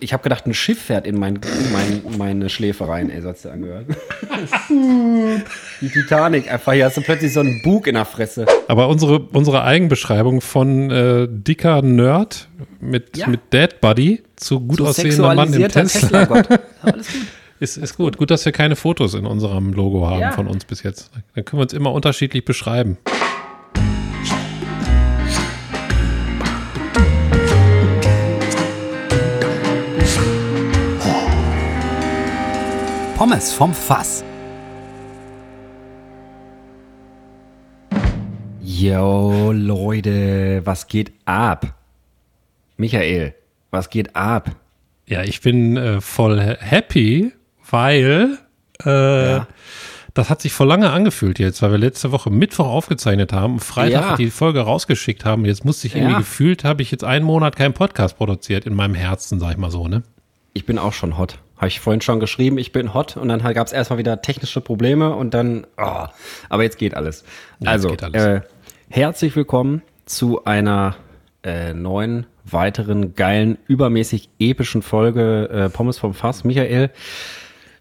Ich habe gedacht, ein Schiff fährt in mein, mein, meine Schläfe rein, ey, so hat's dir angehört. Die Titanic, einfach hier hast du plötzlich so einen Bug in der Fresse. Aber unsere, unsere Eigenbeschreibung von äh, dicker Nerd mit, Ja. mit Dad Buddy zu gut So aussehender Mann im sexualisierter Tesla, Tesla-Gott. Alles gut. ist, ist gut. Gut, dass wir keine Fotos in unserem Logo haben Ja. von uns bis jetzt. Dann können wir uns immer unterschiedlich beschreiben. Pommes vom Fass. Yo, Leute, was geht ab? Michael, was geht ab? Ja, ich bin äh, voll ha- happy, weil äh, das hat sich vor lange angefühlt jetzt, weil wir letzte Woche Mittwoch aufgezeichnet haben und Freitag Ja. die Folge rausgeschickt haben. Jetzt musste ich irgendwie Ja. gefühlt, habe ich jetzt einen Monat keinen Podcast produziert in meinem Herzen, sag ich mal so, ne? Ich bin auch schon hot. Habe ich vorhin schon geschrieben, ich bin hot und dann gab es erstmal wieder technische Probleme und dann, oh, aber jetzt geht alles. jetzt also, geht alles. Äh, herzlich willkommen zu einer äh, neuen, weiteren, geilen, übermäßig epischen Folge äh, Pommes vom Fass. Michael,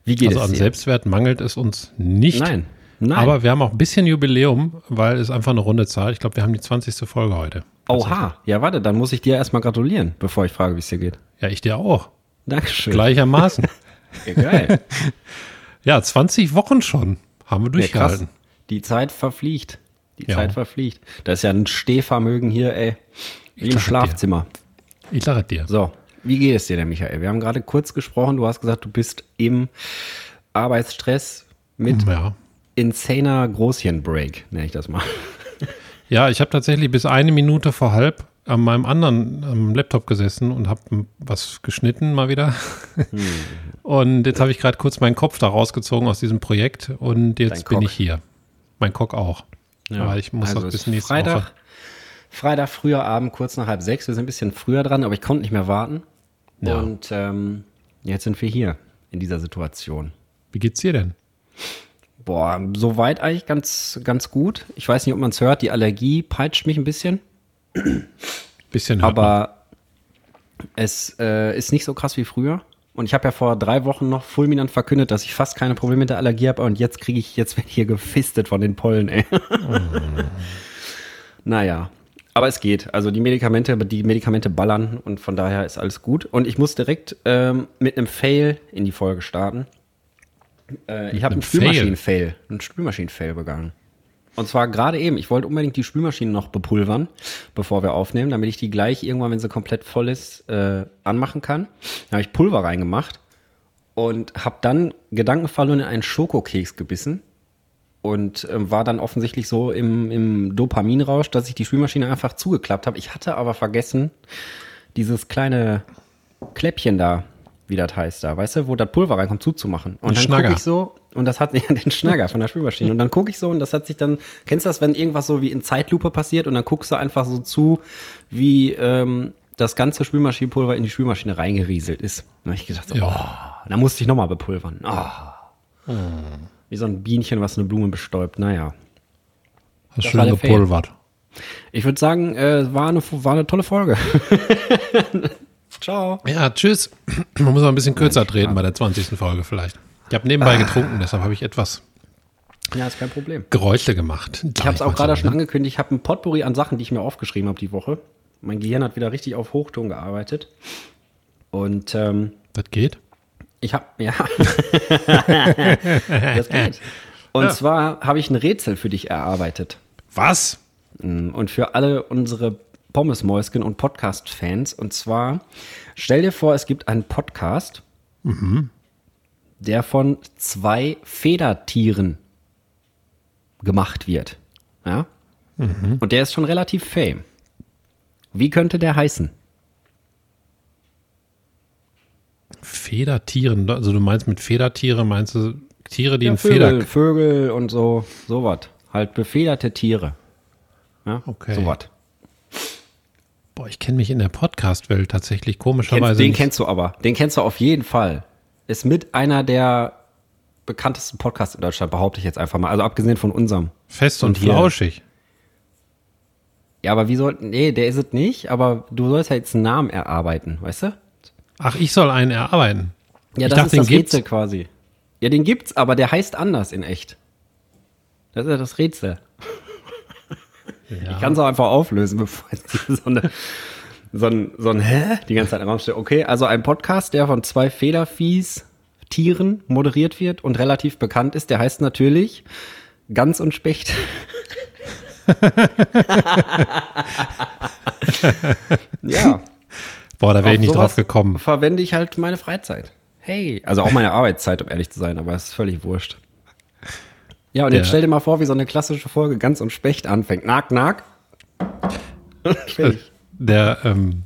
wie geht Also es an dir? Selbstwert mangelt es uns nicht. Nein, nein. Aber wir haben auch ein bisschen Jubiläum, weil es einfach eine runde Zahl. Ich glaube, wir haben die 20. Folge heute. Oha, ja warte, dann muss ich dir erstmal gratulieren, bevor ich frage, wie es dir geht. Ja, ich dir auch. Dankeschön. Gleichermaßen. Ja, geil. ja, 20 Wochen schon. Haben wir Ja, durchgehalten. Die Zeit verfliegt. Die Ja. Zeit verfliegt. Das ist ja ein Stehvermögen hier, ey. Wie im sag dir. Schlafzimmer. ich sage dir. So, wie geht es dir denn, Michael? Wir haben gerade kurz gesprochen. Du hast gesagt, du bist im Arbeitsstress mit Ja. insaner Großhirnbreak, nenne ich das mal. Ja, ich habe tatsächlich bis eine Minute vor halb an meinem anderen am Laptop gesessen und habe was geschnitten mal wieder. Hm. Und jetzt habe ich gerade kurz meinen Kopf da rausgezogen aus diesem Projekt und jetzt Dein bin Cock. ich hier. Mein Cock auch. aber ich muss also das bis nächste Freitag, Woche. Freitag, früher Abend, kurz nach halb sechs. Wir sind ein bisschen früher dran, aber ich konnte nicht mehr warten. Ja. Und ähm, jetzt sind wir hier in dieser Situation. Wie geht's dir denn? Boah, soweit eigentlich ganz, ganz gut. Ich weiß nicht, ob man es hört, die Allergie peitscht mich ein bisschen. Bisschen hört man. Aber es äh, ist nicht so krass wie früher. Und ich habe ja vor drei Wochen noch fulminant verkündet, dass ich fast keine Probleme mit der Allergie habe. Und jetzt kriege ich, jetzt werde ich hier gefistet von den Pollen, ey. naja. Aber es geht. Also die Medikamente, die Medikamente ballern und von daher ist alles gut. Und ich muss direkt ähm, mit einem Fail in die Folge starten. Äh, ich habe einen Spülmaschinen-Fail, einen Spülmaschinen-Fail begangen. Und zwar gerade eben, ich wollte unbedingt die Spülmaschine noch bepulvern, bevor wir aufnehmen, damit ich die gleich irgendwann, wenn sie komplett voll ist, äh, anmachen kann. Da habe ich Pulver reingemacht und habe dann Gedanken verloren in einen Schokokeks gebissen und ähm, war dann offensichtlich so im, im Dopaminrausch, dass ich die Spülmaschine einfach zugeklappt habe. Ich hatte aber vergessen, dieses kleine Kläppchen da, wie das heißt da, weißt du, wo das Pulver reinkommt, zuzumachen. Und Ein dann gucke ich so, und das hat ja den Schnagger von der Spülmaschine. Und dann gucke ich so, und das hat sich dann, kennst du das, wenn irgendwas so wie in Zeitlupe passiert und dann guckst du einfach so zu, wie ähm, das ganze Spülmaschinenpulver in die Spülmaschine reingerieselt ist. Da habe ich gedacht, so, Ja. oh, da musste ich nochmal bepulvern. Oh. Wie so ein Bienchen, was eine Blume bestäubt. Naja. Hast das schön der Fail. gepulvert. Ich würde sagen, äh, war, eine, war eine tolle Folge. Ciao. Ja, tschüss. Man muss mal ein bisschen kürzer treten bei der 20. Folge vielleicht. Ich habe nebenbei getrunken, deshalb habe ich etwas Ja, ist kein Problem. Geräusche gemacht. Ich habe es auch gerade schon angekündigt. Ich habe ein Potpourri an Sachen, die ich mir aufgeschrieben habe die Woche. Mein Gehirn hat wieder richtig auf Hochton gearbeitet. Und ähm, Das geht? ich habe, ja, das geht. Und zwar habe ich ein Rätsel für dich erarbeitet. Was? Und für alle unsere Pommesmäuschen und Podcast-Fans. Und zwar, stell dir vor, es gibt einen Podcast, der von zwei Federtieren gemacht wird. Ja? Und der ist schon relativ fame. Wie könnte der heißen? Federtieren. Also du meinst mit Federtiere, meinst du Tiere, die Ja, einen Vögel, Feder... Vögel und so, sowas. Halt befederte Tiere. Ja, Okay. sowas. Boah, ich kenne mich in der Podcast-Welt tatsächlich komischerweise den nicht. kennst du aber. Den kennst du auf jeden Fall. Ist mit einer der bekanntesten Podcasts in Deutschland, behaupte ich jetzt einfach mal. Also abgesehen von unserem. Fest und, und flauschig. Ja, aber wie soll. Nee, der ist es nicht, aber du sollst ja jetzt einen Namen erarbeiten, weißt du? Ach, ich soll einen erarbeiten. Ja, Ich das dachte, ist den das gibt's. Rätsel quasi. Ja, den gibt's, aber der heißt anders in echt. Das ist ja das Rätsel. Ich kann es auch einfach auflösen, bevor jetzt hier so, eine, so ein, so ein Hä? die ganze Zeit im Raum steht. Okay, also ein Podcast, der von zwei Federviehs Tieren moderiert wird und relativ bekannt ist, der heißt natürlich Gans und Specht. ja. Boah, da wäre ich nicht drauf gekommen. Verwende ich halt meine Freizeit. Hey, also auch meine Arbeitszeit, um ehrlich zu sein, aber es ist völlig wurscht. Ja, und jetzt Der- stell dir mal vor, wie so eine klassische Folge Gans und Specht anfängt. Nack, nack. Fertig. Der, ähm,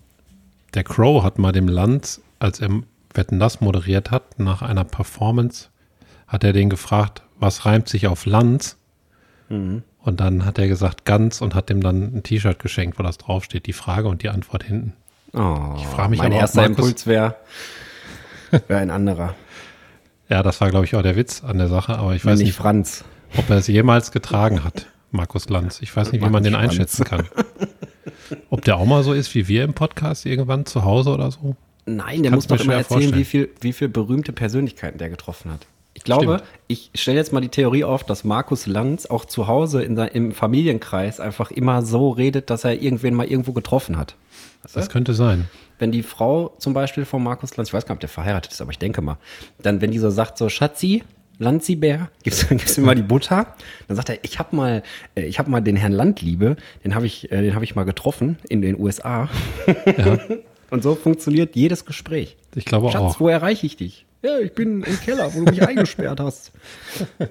der Crow hat mal dem Land, als er Wetten das moderiert hat, nach einer Performance, hat er den gefragt, was reimt sich auf Lanz? Mhm. Und dann hat er gesagt Ganz und hat dem dann ein T-Shirt geschenkt, wo das draufsteht, die Frage und die Antwort hinten. Oh, Ich frag mich mein aber, erster Markus- Impuls wäre wär ein anderer. Ja, das war, glaube ich, auch der Witz an der Sache, aber ich weiß Nicht Franz. ob er es jemals getragen hat, Markus Lanz. Ich weiß nicht, wie man den Markus einschätzen kann. Ob der auch mal so ist wie wir im Podcast irgendwann zu Hause oder so? Nein, der Kann's muss doch immer erzählen, vorstellen. wie viel, wie viel berühmte Persönlichkeiten der getroffen hat. Ich glaube, Stimmt. ich stelle jetzt mal die Theorie auf, dass Markus Lanz auch zu Hause in sein, im Familienkreis einfach immer so redet, dass er irgendwen mal irgendwo getroffen hat. Weißt du? Das könnte sein. wenn die Frau zum Beispiel von Markus Lanz, ich weiß gar nicht, ob der verheiratet ist, aber ich denke mal, dann, wenn die so sagt, so Schatzi, Lanzi-Bär, gibst, gibst mir mal die Butter, dann sagt er, ich habe mal, äh, ich habe mal den Herrn Landliebe, den habe ich, äh, den habe ich mal getroffen in den USA. Und so funktioniert jedes Gespräch. Ich glaube Schatz, auch. wo erreiche ich dich? Ja, ich bin im Keller, wo du mich eingesperrt hast.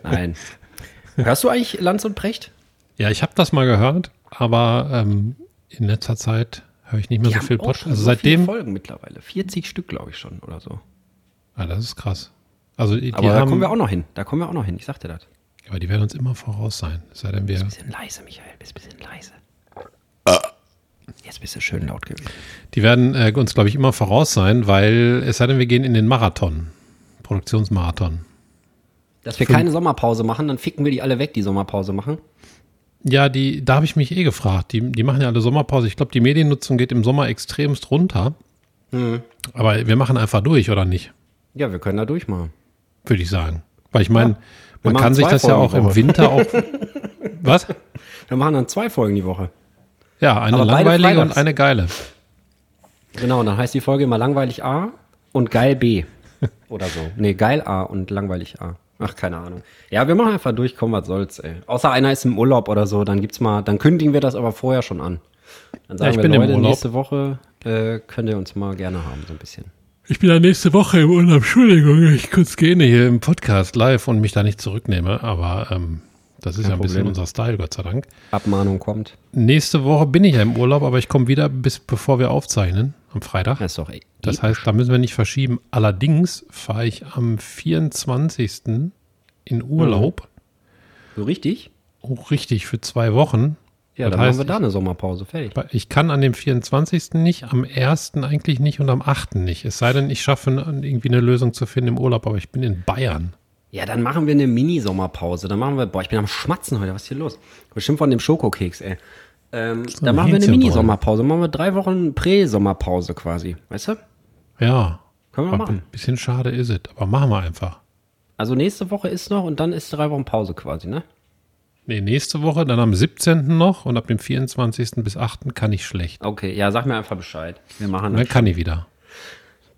Nein. Hörst du eigentlich Lanz und Precht? Ja, ich habe das mal gehört, aber ähm, in letzter Zeit höre ich nicht mehr so viel Podcast. Also so viele seitdem, Folgen mittlerweile. 40 Stück, glaube ich schon, oder so. ah, das ist krass. Also die, die Aber da haben, kommen wir auch noch hin. Da kommen wir auch noch hin. Ich sagte das. aber die werden uns immer voraus sein. Sei denn wir, Bisschen leise, Michael, bist ein bisschen leise. Jetzt bist du schön laut gewesen. die werden äh, uns, glaube ich, immer voraus sein, weil es sei denn, wir gehen in den Marathon, Produktionsmarathon. Dass wir keine Sommerpause machen, dann ficken wir die alle weg, die Sommerpause machen. Ja, die, da habe ich mich eh gefragt. Die, die machen ja alle Sommerpause. Ich glaube, die Mediennutzung geht im Sommer extremst runter. Mhm. Aber wir machen einfach durch, oder nicht? Ja, wir können da durchmachen. Würde ich sagen. Weil ich meine, man machen kann sich das ja Folgen auch die im. Winter auch. Was? Wir machen dann zwei Folgen die Woche. Ja, eine Aber langweilige und eine geile. Genau, und dann heißt die Folge immer langweilig A und geil B. Oder so. Nee, geil A und langweilig A. Ach, keine Ahnung. Ja, wir machen einfach durch, komm, was soll's, ey. Außer einer ist im Urlaub oder so, dann gibt's mal, dann kündigen wir das aber vorher schon an. Dann sagen ich wir, bin im Leute, Urlaub. nächste Woche äh, könnt ihr uns mal gerne haben, so ein bisschen. Ich bin ja nächste Woche im Urlaub. Entschuldigung, ich kurz gehen hier im Podcast live und mich da nicht zurücknehme. Aber ähm, das ist ja ein bisschen Problem. unser Style, Gott sei Dank. Abmahnung kommt. Nächste Woche bin ich ja im Urlaub, aber ich komme wieder bis bevor wir aufzeichnen am Freitag. Das ist doch ey. Das heißt, da müssen wir nicht verschieben. Allerdings fahre ich am 24. in Urlaub. so richtig? Auch richtig für zwei Wochen. Ja, Das dann heißt, machen wir da eine Sommerpause, fertig. Ich, kann an dem 24. nicht, am 1. eigentlich nicht und am 8. nicht. Es sei denn, ich schaffe irgendwie eine Lösung zu finden im Urlaub, aber ich bin in Bayern. Ja, dann machen wir eine Mini-Sommerpause. Dann machen wir, boah, ich bin am Schmatzen heute, was ist hier los? Bestimmt von dem Schokokeks, ey. Ähm, dann machen wir eine. Mini-Sommerpause. Machen wir drei Wochen Prä-Sommerpause quasi. Weißt du? Ja. Können wir machen. ein bisschen schade ist es, aber machen wir einfach. Also nächste Woche ist noch und dann ist drei Wochen Pause quasi, ne? Nee, nächste Woche, dann am 17. noch und ab dem 24. bis 8. kann ich schlecht. Okay, ja, sag mir einfach Bescheid. Wir machen Und das. dann kann ich wieder.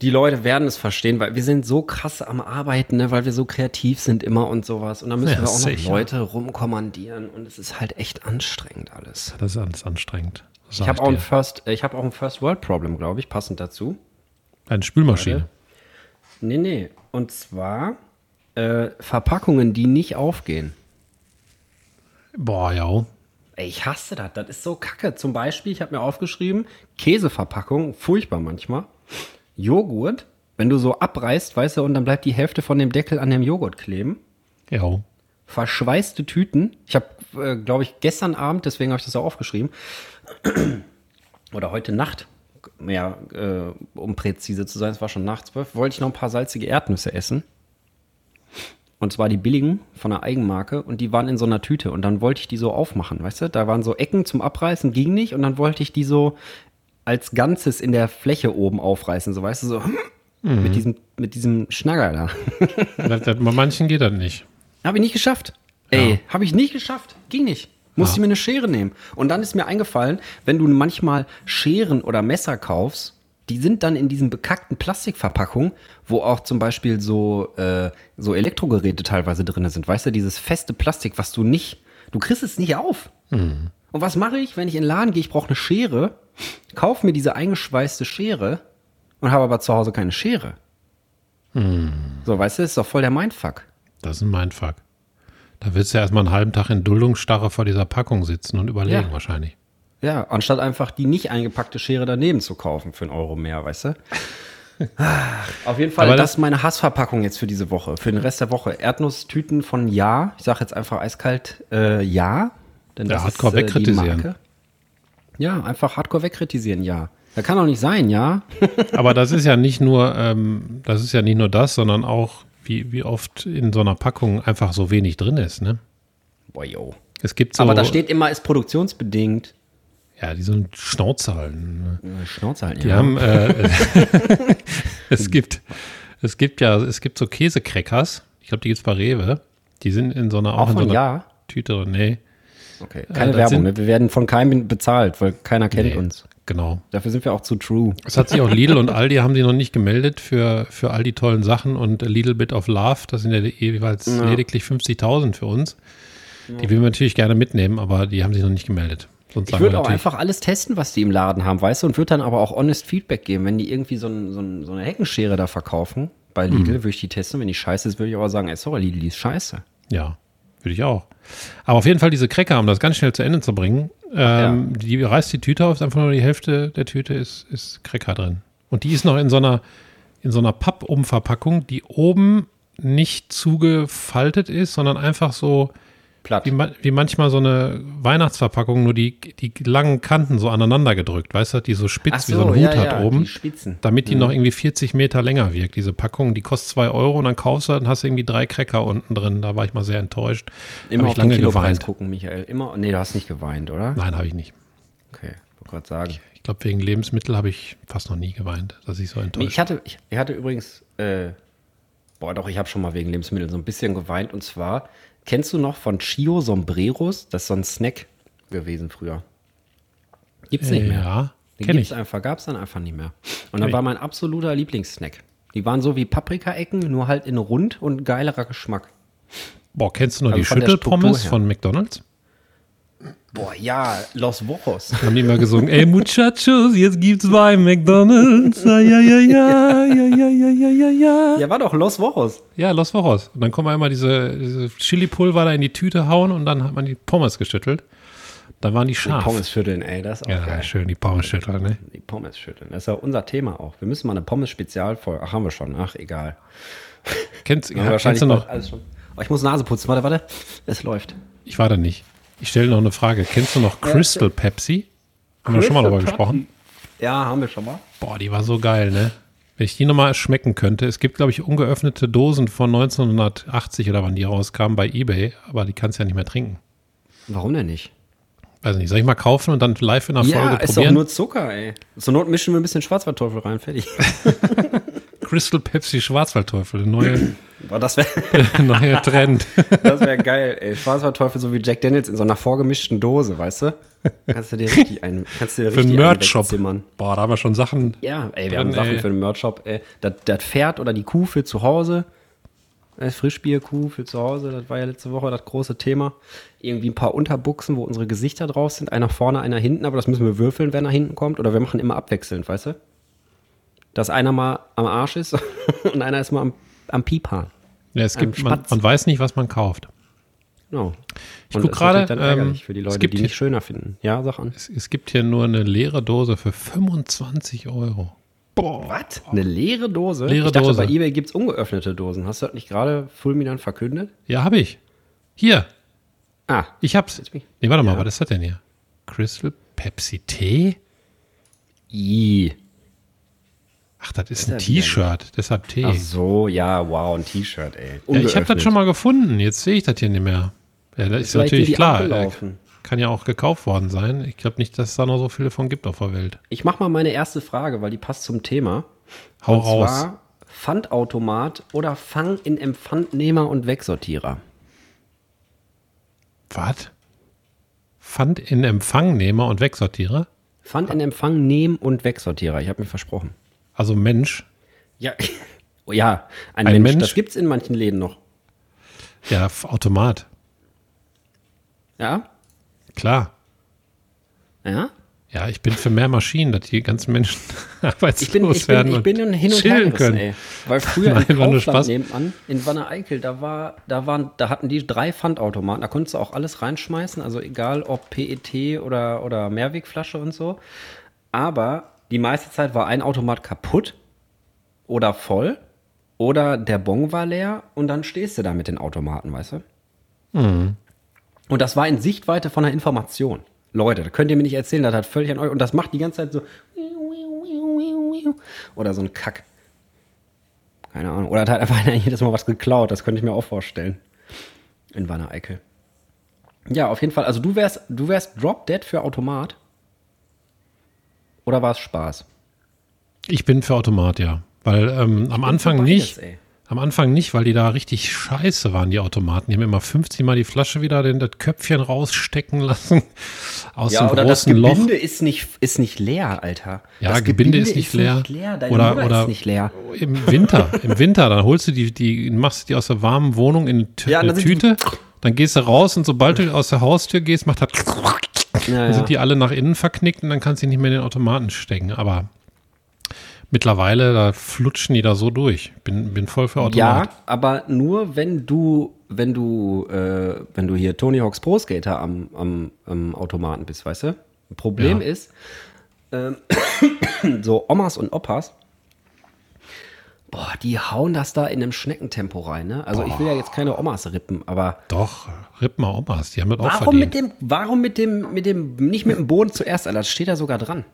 Die Leute werden es verstehen, weil wir sind so krass am Arbeiten, ne? weil wir so kreativ sind immer und sowas. Und dann müssen Ja, wir auch noch sicher. Leute rumkommandieren und es ist halt echt anstrengend alles. Das ist alles anstrengend. Ich habe auch, ein. First, äh, ich hab auch ein First World Problem, glaube ich, passend dazu. Eine Spülmaschine. Nee, nee. Und zwar äh, Verpackungen, die nicht aufgehen. Boah, ja. Ich hasse das. Das ist so kacke. Zum Beispiel, ich habe mir aufgeschrieben, Käseverpackung, furchtbar manchmal. Joghurt, wenn du so abreißt, weißt du, und dann bleibt die Hälfte von dem Deckel an dem Joghurt kleben. Ja. Verschweißte Tüten. Ich habe, äh, glaube ich, gestern Abend, deswegen habe ich das auch aufgeschrieben, oder heute Nacht, mehr, äh, um präzise zu sein, es war schon nach zwölf, wollte ich noch ein paar salzige Erdnüsse essen. Und zwar die billigen von der Eigenmarke und die waren in so einer Tüte und dann wollte ich die so aufmachen, weißt du? Da waren so Ecken zum Abreißen, ging nicht und dann wollte ich die so als Ganzes in der Fläche oben aufreißen, so weißt du, so Mhm. mit, diesem, mit diesem Schnagger da. Das, das, bei manchen geht das nicht. Habe ich nicht geschafft. Ey, habe ich nicht geschafft. Ging nicht. Musste Ja. ich mir eine Schere nehmen. Und dann ist mir eingefallen, wenn du manchmal Scheren oder Messer kaufst, die sind dann in diesen bekackten Plastikverpackungen, wo auch zum Beispiel so, äh, so Elektrogeräte teilweise drin sind. Weißt du, dieses feste Plastik, was du nicht, du kriegst es nicht auf. Und was mache ich, wenn ich in den Laden gehe, ich brauche eine Schere, kauf mir diese eingeschweißte Schere und habe aber zu Hause keine Schere. So, weißt du, das ist doch voll der Mindfuck. Das ist ein Mindfuck. Da willst du ja erstmal einen halben Tag in Duldungsstarre vor dieser Packung sitzen und überlegen Ja. wahrscheinlich. Ja, anstatt einfach die nicht eingepackte Schere daneben zu kaufen für einen Euro mehr, weißt du? Auf jeden Fall, Aber das ist meine Hassverpackung jetzt für diese Woche, für den Rest der Woche. Erdnusstüten von Ja, ich sage jetzt einfach eiskalt äh, Ja. Denn Ja, das hardcore ist, äh, die. Marke. Ja, einfach hardcore wegkritisieren, ja. Das kann doch nicht sein, ja. Aber das ist ja nicht nur, ähm, das ist ja nicht nur das, sondern auch, wie, wie oft in so einer Packung einfach so wenig drin ist, ne? Boah, yo. Es gibt so, Aber da steht immer, ist produktionsbedingt. Ja, die so ein Schnauze halten. Äh, Schnauze halten, Die ja. haben, äh, es gibt, es gibt ja, es gibt so Käsecrackers. Ich glaube, die gibt's bei Rewe. Die sind in so einer, auch, Auch in so einer Ja. Tüte drin. Nee, Okay, keine das Werbung, sind- ne? Wir werden von keinem bezahlt, weil keiner kennt nee, uns. genau. Dafür sind wir auch zu true. Es hat sich auch Lidl und Aldi haben sie noch nicht gemeldet für, für all die tollen Sachen und Little Bit of Love, das sind ja jeweils Ja. lediglich 50.000 für uns. Die will wir natürlich gerne mitnehmen, aber die haben sich noch nicht gemeldet. Sonst Ich würde auch einfach alles testen, was die im Laden haben, weißt du, und würde dann aber auch honest Feedback geben. Wenn die irgendwie so, ein, so, ein, so eine Heckenschere da verkaufen, bei Mhm. Lidl, würde ich die testen. Wenn die scheiße ist, würde ich aber sagen, ey, sorry, Lidl, die ist scheiße. ja, würde ich auch. Aber auf jeden Fall diese Cracker, um das ganz schnell zu Ende zu bringen, ähm, die reißt die Tüte auf, ist einfach nur die Hälfte der Tüte ist, ist Cracker drin. Und die ist noch in so einer, in so einer Pappumverpackung, die oben nicht zugefaltet ist, sondern einfach so Platt. wie, wie manchmal so eine Weihnachtsverpackung, nur die, die langen Kanten so aneinander gedrückt, weißt du, die so spitz wie so ein Hut ja, hat ja, oben, Die Spitzen. damit die noch irgendwie 40 Meter länger wirkt. Diese Packung, die kostet 2 Euro und dann kaufst du, dann hast du irgendwie drei Cracker unten drin. Da war ich mal sehr enttäuscht. Immer Hab auf ich den lange Kilopreis geweint. gucken, Michael. Immer, nee, du hast nicht geweint, oder? Nein, habe ich nicht. Okay, wollte gerade sagen. Ich glaube, wegen Lebensmittel habe ich fast noch nie geweint, dass ich so enttäuscht ich hatte, ich, ich hatte übrigens, äh, boah, doch, ich habe schon mal wegen Lebensmitteln so ein bisschen geweint. Und zwar, kennst du noch von Chio Sombreros? Das ist so ein Snack gewesen früher. Gibt's nicht mehr. Ja, Den kenne gibt's ich. einfach, gab's dann einfach nicht mehr. Und dann war mein absoluter Lieblingssnack. Die waren so wie Paprika-Ecken, nur halt in rund und geilerer Geschmack. Boah, kennst du noch Also die Schüttelpommes von McDonalds? Boah, ja, Los Wochos. Haben die mal gesungen, ey Muchachos, jetzt gibt's bei McDonalds. Ja, ja, ja, ja, ja, ja, ja, ja, ja. Ja, war doch Los Wochos. Ja, Los Wochos. Und dann man immer diese, diese Chili-Pulver da in die Tüte hauen und dann hat man die Pommes geschüttelt. Dann waren die Die scharf. Pommes schütteln, ey, das ist auch ja, geil. schön, die Pommes schütteln, ne? Die Pommes schütteln. Das ist ja unser Thema auch. Wir müssen mal eine Pommes-Spezialfolge. Ach, haben wir schon. Ach, egal. Kennst, ja, wahrscheinlich kennst du noch? Alles schon. Oh, ich muss Nase putzen. Warte, warte. Es läuft. Ich war da nicht. Ich stelle noch eine Frage. Kennst du noch Crystal Pepsi? Haben wir schon mal drüber gesprochen? Ja, haben wir schon mal. Boah, die war so geil, ne? Wenn ich die nochmal schmecken könnte. Es gibt, glaube ich, ungeöffnete Dosen von 1980 oder wann die rauskamen bei Ebay, aber die kannst du ja nicht mehr trinken. Warum denn nicht? Weiß nicht, soll ich mal kaufen und dann live in der Ja, Folge ist doch probieren? nur Zucker, ey. Zur Not mischen wir ein bisschen Schwarzwaldteufel rein. Fertig. Crystal Pepsi Schwarzwaldteufel, der neue, Boah, das wäre neue Trend. das wär geil, ey. Schwarzwaldteufel so wie Jack Daniels in so einer vorgemischten Dose, weißt du? Kannst du dir richtig ein, kannst du dir Für einen richtig einen Merch-Shop. Boah, da haben wir schon Sachen. Ja, ey, wir Drin, haben Sachen ey. für den Merch-Shop. Das, Pferd oder die Kuh für zu Hause. Das Frischbierkuh für zu Hause, das war ja letzte Woche das große Thema. Irgendwie ein paar Unterbuchsen, wo unsere Gesichter drauf sind. Einer vorne, einer hinten, aber das müssen wir würfeln, wenn er hinten kommt. Oder wir machen immer abwechselnd, weißt du? Dass einer mal am Arsch ist und einer ist mal am, am Piephahn. Ja, es gibt, man, man weiß nicht, was man kauft. Genau. Ich Und guck das ist gerade, ärgerlich ähm, für die es Leute, gibt die hier- nicht schöner finden. Ja, sag an. Es, es gibt hier nur eine leere Dose für 25 Euro. Boah, was? Eine leere Dose? Leere ich dachte, Dose. bei Ebay gibt es ungeöffnete Dosen. Hast du das nicht gerade fulminant verkündet? Ja, habe ich. Hier, Ah, ich hab's. Nee, warte mal, Ja. was ist das denn hier? Crystal Pepsi Tee? i. Ach, das ist ist ein T-Shirt, deshalb Tee. Ach so, ja, wow, ein T-Shirt, ey. ja, ich habe das schon mal gefunden, jetzt sehe ich das hier nicht mehr. Ja, das ist Vielleicht natürlich klar. abgelaufen. kann ja auch gekauft worden sein. Ich glaube nicht, dass es da noch so viele von gibt auf der Welt. Ich mache mal meine erste Frage, weil die passt zum Thema. Hau und raus. zwar Pfandautomat oder Fang in Empfandnehmer und Wegsortierer. Was? Pfand in Empfangnehmer und Wegsortierer? Pfand in Empfang nehmen und Wegsortierer. Ich habe mir versprochen. Also Mensch. Ja, oh ja, ein, Ein Mensch. Mensch? Das gibt's in manchen Läden noch. Ja, Automat. Ja, Klar. ja. Ja, ich bin für mehr Maschinen, dass die ganzen Menschen arbeitslos Ich bin, ich bin, werden ich bin und hin und her können. ey. Weil früher Nein, im Kaufland nebenan, in Wanne-Eickel, da war, da waren, da hatten die drei Pfandautomaten, da konntest du auch alles reinschmeißen, also egal ob PET oder, oder Mehrwegflasche und so. Aber die meiste Zeit war ein Automat kaputt oder voll oder der Bon war leer und dann stehst du da mit den Automaten, weißt du? Mhm. Und das war in Sichtweite von der Information. Leute, da könnt ihr mir nicht erzählen, das hat völlig an euch. Und das macht die ganze Zeit so. Oder so ein Kack. Keine Ahnung. Oder hat halt einfach einer jedes Mal was geklaut. Das könnte ich mir auch vorstellen. In Wanne Eickel. Ja, auf jeden Fall. Also du wärst, du wärst Drop Dead für Automat. Oder war es Spaß? Ich bin für Automat, ja. Weil ähm, am Anfang für nicht. beides, ey. Am Anfang nicht, weil die da richtig scheiße waren, die Automaten. Die haben immer 50 Mal die Flasche wieder, den, das Köpfchen rausstecken lassen aus Ja, dem oder das großen Loch. Gebinde ist nicht, ist nicht leer, Alter. Ja, das Gebinde ist nicht leer. Deine Oder- oder- ist nicht leer. Im Winter, im Winter, dann holst du die, die, machst die aus der warmen Wohnung in eine, Ja, sind die- Tüte, dann gehst du raus und sobald du aus der Haustür gehst, macht das, Ja, dann sind die alle nach innen verknickt und dann kannst du nicht mehr in den Automaten stecken. Aber mittlerweile, da flutschen die da so durch. Bin, bin voll für Automat. Ja, aber nur wenn du, wenn du, äh, wenn du hier Tony Hawk's Pro Skater am, am, am Automaten bist, weißt du? Problem Ja. ist, ähm, so Omas und Opas, boah, die hauen das da in einem Schneckentempo rein, ne? Also ich will ja jetzt keine Omas rippen, aber Doch, ripp mal Omas, die haben das auch warum verdient. mit dem, warum mit dem, mit dem, nicht mit dem Boden zuerst, Alter, das steht da sogar dran.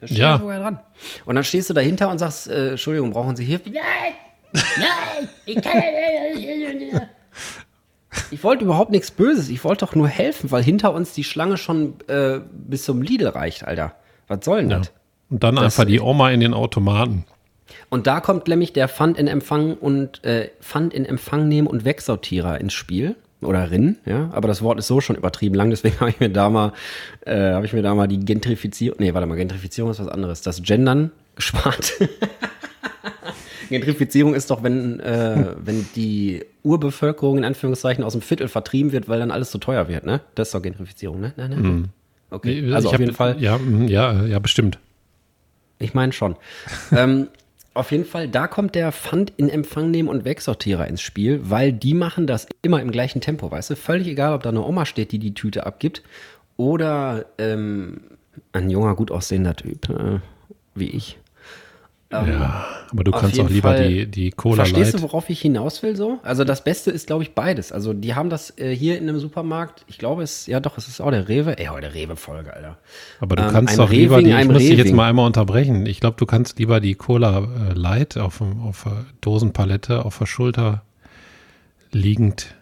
Das steht Ja. da sogar dran. Und dann stehst du dahinter und sagst, äh, Entschuldigung, brauchen Sie hier? Nein, nein, ich kann nicht. Ich wollte überhaupt nichts Böses, ich wollte doch nur helfen, weil hinter uns die Schlange schon äh, bis zum Lidl reicht, Alter. Was soll denn Ja. das? Und dann Das- einfach die Oma in den Automaten. Und da kommt nämlich der Pfand in Empfang und äh, Pfand in Empfang nehmen und Wegsortierer ins Spiel oder Rin, ja. Aber das Wort ist so schon übertrieben lang, deswegen habe ich mir da mal, äh, habe ich mir da mal die Gentrifizierung, nee, warte mal, Gentrifizierung ist was anderes. Das Gendern gespart. Gentrifizierung ist doch, wenn, äh, wenn die Urbevölkerung in Anführungszeichen aus dem Viertel vertrieben wird, weil dann alles so teuer wird, ne? Das ist doch Gentrifizierung, ne? Nein, nein. Okay, also Ich auf hab- jeden Fall. Ja, mm, ja, ja, bestimmt. Ich meine schon. ähm, auf jeden Fall, da kommt der Pfand in Empfang nehmen und Wegsortierer ins Spiel, weil die machen das immer im gleichen Tempo, weißt du? Völlig egal, ob da eine Oma steht, die die Tüte abgibt oder ähm, ein junger, gut aussehender Typ, äh, wie ich. Ja, aber du kannst auch lieber Fall- die, die Cola Verstehst Light. du, worauf ich hinaus will so? Also das Beste ist, glaube ich, beides. Also die haben das äh, hier in einem Supermarkt, ich glaube es, ja doch, es ist auch der Rewe. Ey, heute Rewe-Folge, Alter. Aber du Ähm, kannst doch lieber die, ich muss dich jetzt mal einmal unterbrechen. Ich glaube, du kannst lieber die Cola äh, Light auf, auf der Dosenpalette auf der Schulter liegend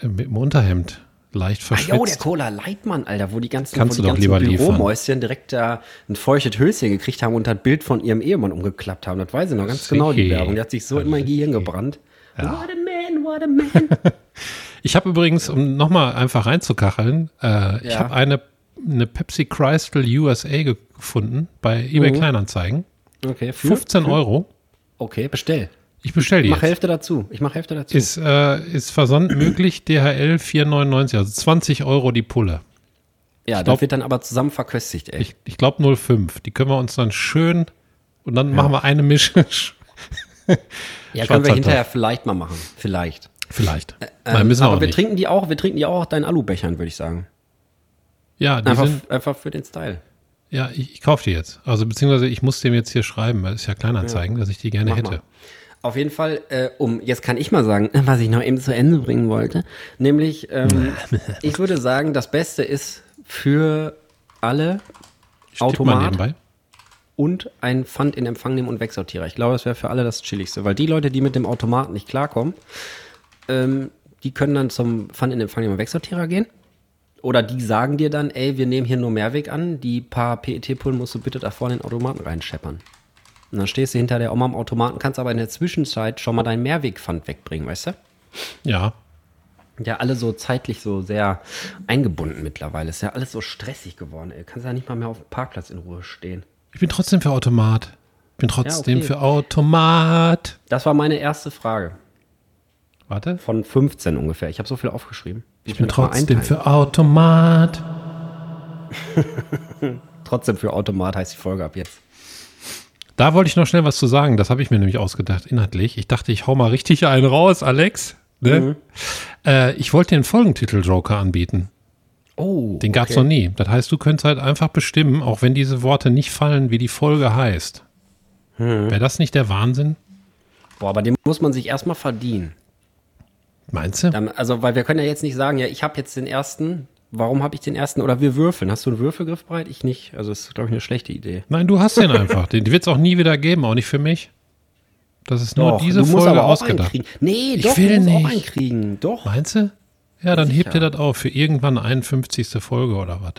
äh, mit dem Unterhemd leicht Ah, jo, der verschwitzt. Cola Leitmann, Alter, wo die ganzen, Kannst wo du die doch lieber ganzen. Büromäuschen direkt da ein feuchtes Höschen gekriegt haben und das Bild von ihrem Ehemann umgeklappt haben. Das weiß ich noch ganz genau, die. Werbung. Die hat sich so in mein Gehirn gebrannt. What a man, what a man. Ich habe übrigens, um nochmal einfach reinzukacheln, äh, ich Ja. habe eine, eine Pepsi Crystal USA gefunden bei eBay Mhm. Kleinanzeigen. Okay, für, 15 für, Euro. Okay, bestell. Ich bestelle die Ich mach jetzt. Hälfte dazu. Ich mach Hälfte dazu. Ist, äh, ist Versand möglich, DHL 4,99, also 20 Euro die Pulle. ja, glaub- das wird dann aber zusammen verköstigt, ey. Ich, ich glaube 0,5. Die können wir uns dann schön und dann machen wir eine Mische. ja, können wir hinterher vielleicht mal machen. Vielleicht. Vielleicht. Ähm, Nein, müssen wir aber wir nicht. trinken die auch, wir trinken die auch aus deinen Alubechern, würde ich sagen. Ja, die Einfach, sind, einfach für den Style. ja, ich, ich kaufe die jetzt. Also beziehungsweise ich muss dem jetzt hier schreiben, weil es ist ja Kleinanzeigen, dass ich die gerne Mach hätte. mal. Auf jeden Fall, äh, um, jetzt kann ich mal sagen, was ich noch eben zu Ende bringen wollte. Nämlich, ähm, ich würde sagen, das Beste ist für alle mal Automat nebenbei. und ein Pfand in Empfang nehmen und Wegsortierer. Ich glaube, das wäre für alle das Chilligste, weil die Leute, die mit dem Automaten nicht klarkommen, ähm, die können dann zum Pfand in Empfang nehmen und Wegsortierer gehen. oder die sagen dir dann, ey, wir nehmen hier nur Mehrweg an, die paar PET-Pullen musst du bitte da vorne in den Automaten reinscheppern. Und dann stehst du hinter der Oma am Automaten, kannst aber in der Zwischenzeit schon mal deinen Mehrwegpfand wegbringen, weißt du? Ja. Ja, alle so zeitlich so sehr eingebunden mittlerweile. Ist ja alles so stressig geworden, ey. Kannst ja nicht mal mehr auf dem Parkplatz in Ruhe stehen. Ich bin trotzdem für Automat. Ich bin trotzdem okay. für Automat. Das war meine erste Frage. Warte. Von 15 ungefähr. Ich habe so viel aufgeschrieben. Ich bin trotzdem für Automat. Trotzdem für Automat heißt die Folge ab jetzt. Da wollte ich noch schnell was zu sagen. Das habe ich mir nämlich ausgedacht, inhaltlich. Ich dachte, ich hau mal richtig einen raus, Alex. Ne? Mhm. Äh, ich wollte den Folgentitel Joker anbieten. Oh. Den gab es okay. noch nie. Das heißt, du könntest halt einfach bestimmen, auch wenn diese Worte nicht fallen, wie die Folge heißt. Hm. Wäre das nicht der Wahnsinn? Boah, aber den muss man sich erstmal verdienen. Meinst du? Dann, also, weil wir können ja jetzt nicht sagen, ja, ich habe jetzt den ersten. Warum habe ich den ersten? Oder wir würfeln. Hast du einen Würfelgriff bereit? Ich nicht. Also, das ist, glaube ich, eine schlechte Idee. Nein, du hast den einfach. Den wird es auch nie wieder geben, auch nicht für mich. Das ist nur diese du musst Folge ausgedacht. einen. Nee, Ich doch, will du musst nicht. auch einen kriegen. Doch. Meinst du? Ja, dann sicher. hebt ihr das auf für irgendwann 51. Folge oder was.